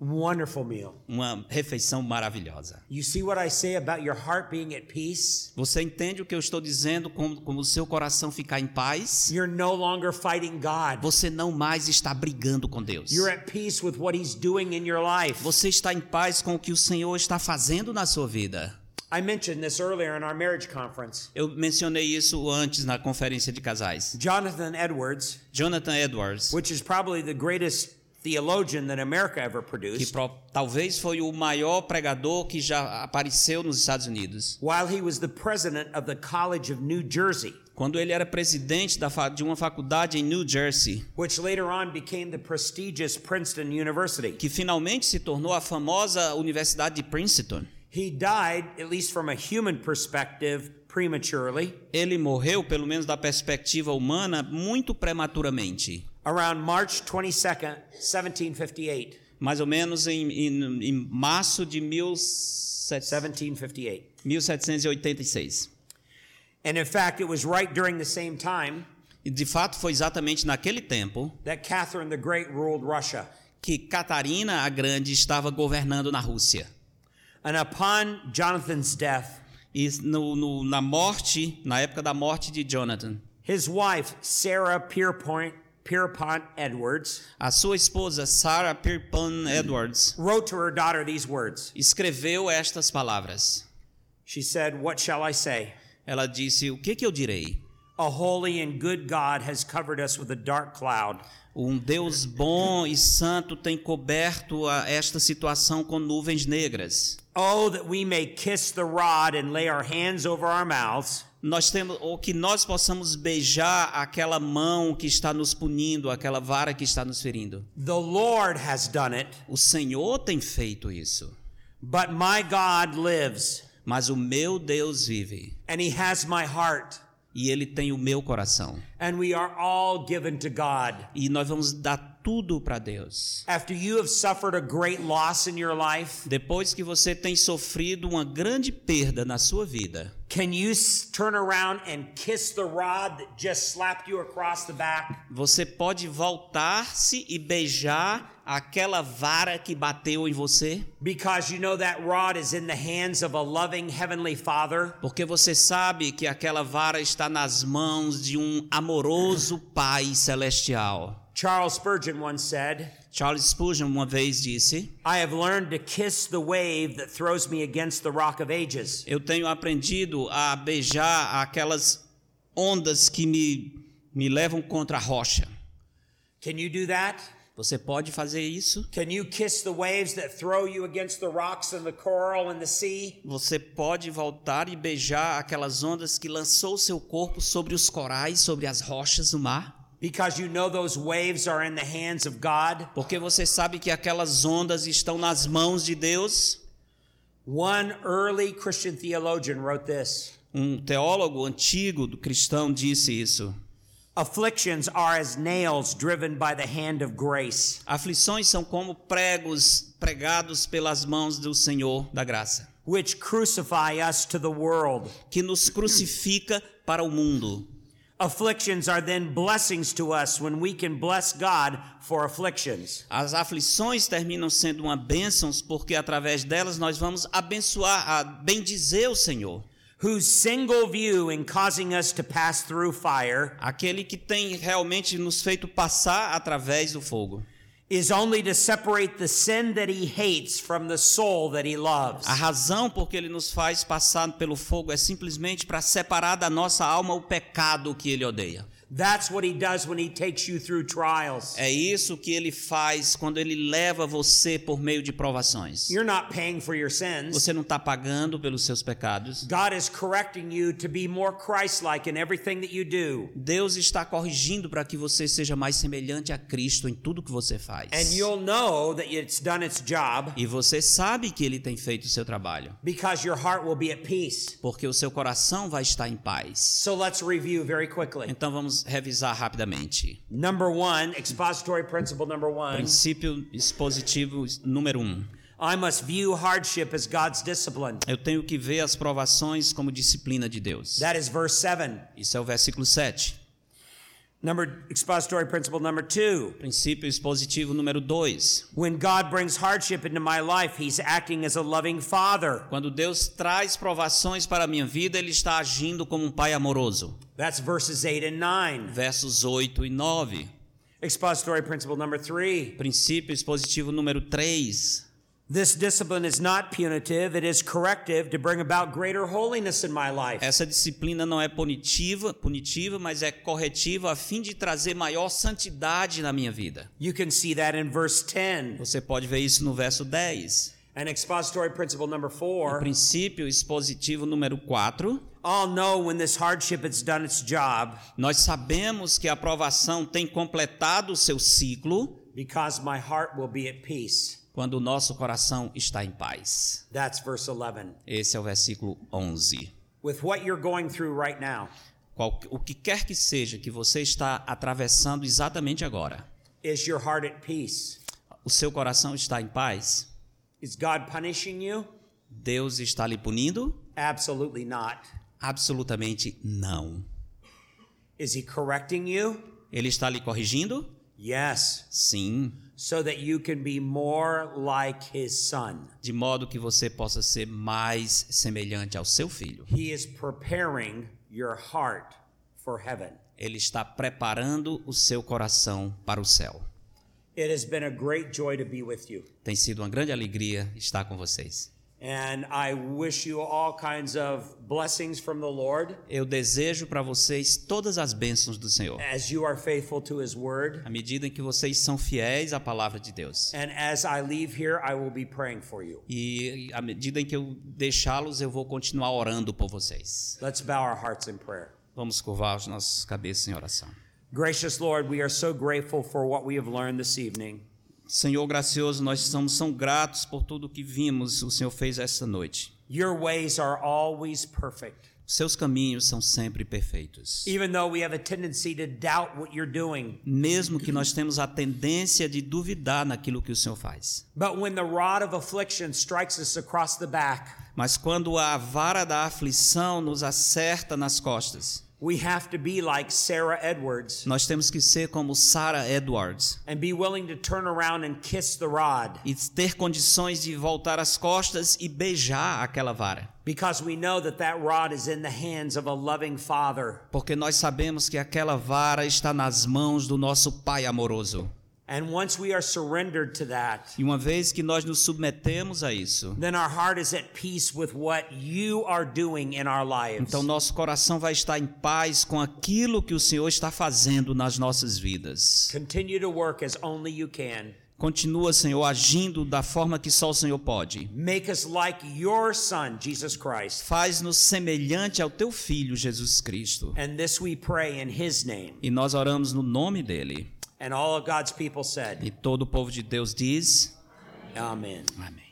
A: Wonderful meal.
B: uma refeição maravilhosa.
A: You see what I say about your heart being at peace?
B: Você entende o que eu estou dizendo como, como o seu coração ficar em paz?
A: You're no longer fighting God.
B: Você não mais está brigando com Deus.
A: You're at peace with what He's doing in your life.
B: Você está em paz com o que o Senhor está fazendo na sua vida.
A: I mentioned this earlier in our marriage conference.
B: Eu mencionei isso antes na conferência de casais.
A: Jonathan Edwards,
B: Jonathan Edwards,
A: which is probably the greatest theologian that America ever
B: que
A: produced,
B: pro- talvez foi o maior pregador que já apareceu nos Estados Unidos.
A: while he was the president of the College of New Jersey,
B: Quando ele era presidente da de uma faculdade em New Jersey,
A: which later on became the prestigious Princeton University.
B: que finalmente se tornou a famosa Universidade de Princeton.
A: He died, at least from a human perspective, prematurely
B: Ele morreu, pelo menos da perspectiva humana, muito prematuramente.
A: Around March 22nd, 1758.
B: Mais ou menos em, em- em março de 17-
A: 1758.
B: 1786.
A: And in fact, it was right during the same time
B: E de fato foi exatamente naquele tempo
A: that Catherine the Great ruled Russia.
B: que Catarina a Grande estava governando na Rússia.
A: And upon Jonathan's death,
B: E no, no- na morte, na época da morte de Jonathan,
A: his wife, Sarah Pierpont, Pierpont Edwards,
B: a sua esposa Sarah Pierpont Edwards
A: wrote to her daughter these words.
B: escreveu estas palavras.
A: She said, What shall I say?
B: Ela disse: O que, que eu direi?
A: A holy and good God has covered us with a dark cloud.
B: Um Deus bom e santo tem coberto a esta situação com nuvens negras.
A: Oh, that we may kiss the rod and lay our hands over our mouths,
B: Nós temos, ou que nós possamos beijar aquela mão que está nos punindo, aquela vara que está nos ferindo.
A: the Lord has done it,
B: O Senhor tem feito isso,
A: but my God lives,
B: mas o meu Deus vive.
A: And he has my heart,
B: e ele tem o meu coração.
A: And we are all given to God.
B: E nós vamos dar tudo para Deus.
A: After you have suffered a great loss in your life,
B: Depois que você tem sofrido uma grande perda na sua vida,
A: can you turn around and kiss the rod that just slapped you across the back?
B: você pode voltar-se e beijar aquela vara que bateu em você?
A: Because you know that rod is in the hands of a loving Heavenly Father
B: Porque você sabe que aquela vara está nas mãos de um amoroso Pai celestial.
A: Charles Spurgeon once said,
B: Charles Spurgeon uma vez disse:
A: I have learned to kiss the wave that throws me against the rock of ages.
B: Eu tenho aprendido a beijar aquelas ondas que me, me levam contra a rocha.
A: Can you do that?
B: Você pode fazer isso?
A: Can you kiss the waves that throw you against the rocks and the coral and the sea?
B: Você pode voltar e beijar aquelas ondas que lançou seu corpo sobre os corais, sobre as rochas do mar?
A: Because you know those waves are in the hands of God?
B: Porque você sabe que aquelas ondas estão nas mãos de Deus?
A: One early Christian theologian wrote this
B: Um teólogo antigo do cristão disse isso.
A: Afflictions are as nails driven by the hand of grace.
B: Aflições são como pregos pregados pelas mãos do Senhor da graça,
A: which crucify us to the world.
B: que nos crucifica para o mundo.
A: Afflictions are then blessings to us when we can bless God for afflictions.
B: As aflições terminam sendo uma bênção porque através delas nós vamos abençoar, bendizer o Senhor.
A: Whose single view in causing us to pass through fire
B: Aquele que tem realmente nos feito passar através do fogo.
A: is only to separate the sin that he hates from the soul that he loves.
B: A razão por que ele nos faz passar pelo fogo é simplesmente para separar da nossa alma o pecado que ele odeia.
A: That's what he does when he takes you through trials.
B: É isso que ele faz quando ele leva você por meio de provações.
A: You're not paying for your sins.
B: Você não está pagando pelos seus pecados.
A: God is correcting you to be more Christ-like in everything that you do.
B: Deus está corrigindo para que você seja mais semelhante a Cristo em tudo que você faz.
A: And you'll know that it's done its job
B: E você sabe que ele tem feito o seu trabalho,
A: because your heart will be at peace.
B: porque o seu coração vai estar em paz.
A: So let's review very quickly.
B: Então vamos revisar rapidamente.
A: Number one, expository principle number one
B: Princípio expositivo número um.
A: I must view hardship as God's discipline.
B: Eu tenho que ver as provações como disciplina de Deus.
A: That is verse 7.
B: Isso é o versículo 7.
A: Number expository principle number 2.
B: Princípio expositivo número 2.
A: When God brings hardship into my life, he's acting as a loving father.
B: Quando Deus traz provações para a minha vida, ele está agindo como um pai amoroso.
A: That's verses 8 and 9.
B: Versos 8 e 9.
A: Expository principle number 3.
B: Princípio expositivo número 3.
A: This discipline is not punitive, it is corrective to bring about greater holiness in my life.
B: Essa disciplina não é punitiva, punitiva, mas é corretiva a fim de trazer maior santidade na minha vida.
A: You can see that in verse 10.
B: Você pode ver isso no verso 10.
A: And expository principle number
B: O
A: 4.
B: princípio expositivo número 4.
A: All know when this hardship has done its job
B: Nós sabemos que a aprovação tem completado o seu ciclo
A: because my heart will be at peace.
B: Quando o nosso coração está em paz.
A: That's verse 11.
B: Esse é o versículo 11.
A: With what you're going through right now,
B: Qual, o que quer que seja que você está atravessando exatamente agora,
A: is your heart at peace?
B: o seu coração está em paz?
A: Is God punishing you?
B: Deus está lhe punindo?
A: Absolutely not.
B: Absolutamente não.
A: Is he correcting you?
B: Ele está lhe corrigindo?
A: Yes,
B: Sim,
A: so that you can be more like his son.
B: de modo que você possa ser mais semelhante ao seu filho.
A: He is preparing your heart for heaven.
B: Ele está preparando o seu coração para o céu.
A: It has been a great joy to be with you.
B: Tem sido uma grande alegria estar com vocês.
A: And I wish you all kinds of blessings from the Lord
B: Eu desejo para vocês todas as bênçãos do Senhor.
A: as you are faithful to his word.
B: À medida em que vocês são fiéis à palavra de Deus.
A: And as I leave here, I will be praying for you.
B: E à medida em que eu deixá-los, eu vou continuar orando por vocês.
A: Let's bow our hearts in prayer.
B: Vamos curvar os nossos cabeças em oração.
A: Gracious Lord, we are so grateful for what we have learned this evening.
B: Senhor gracioso, nós somos são gratos por tudo que vimos o Senhor fez esta noite.
A: Your ways are always perfect.
B: Seus caminhos são sempre perfeitos.
A: Even though we have a tendency to doubt what you're doing,
B: Mesmo que nós temos a tendência de duvidar naquilo que o Senhor faz.
A: but when the rod of affliction strikes us across the back,
B: Mas quando a vara da aflição nos acerta nas costas,
A: we have to be like Sarah Edwards
B: nós temos que ser como Sarah Edwards
A: and be willing to turn around and kiss the rod
B: e ter condições de voltar as costas e beijar aquela vara.
A: because we know that that rod is in the hands of a loving father.
B: Porque nós sabemos que aquela vara está nas mãos do nosso Pai amoroso.
A: And once we are surrendered to that,
B: E uma vez que nós nos submetemos a isso,
A: then our heart is at peace with what you are doing in our lives.
B: então nosso coração vai estar em paz com aquilo que o Senhor está fazendo nas nossas vidas.
A: Continue to work as only you can.
B: Continua, Senhor, agindo da forma que só o Senhor pode.
A: Make us like your son, Jesus Christ.
B: Faz-nos semelhante ao teu filho Jesus Cristo.
A: And this we pray in his name.
B: E nós oramos no nome dele.
A: And all of God's people said,
B: E todo o povo de Deus diz:
A: Amen.
B: Amém.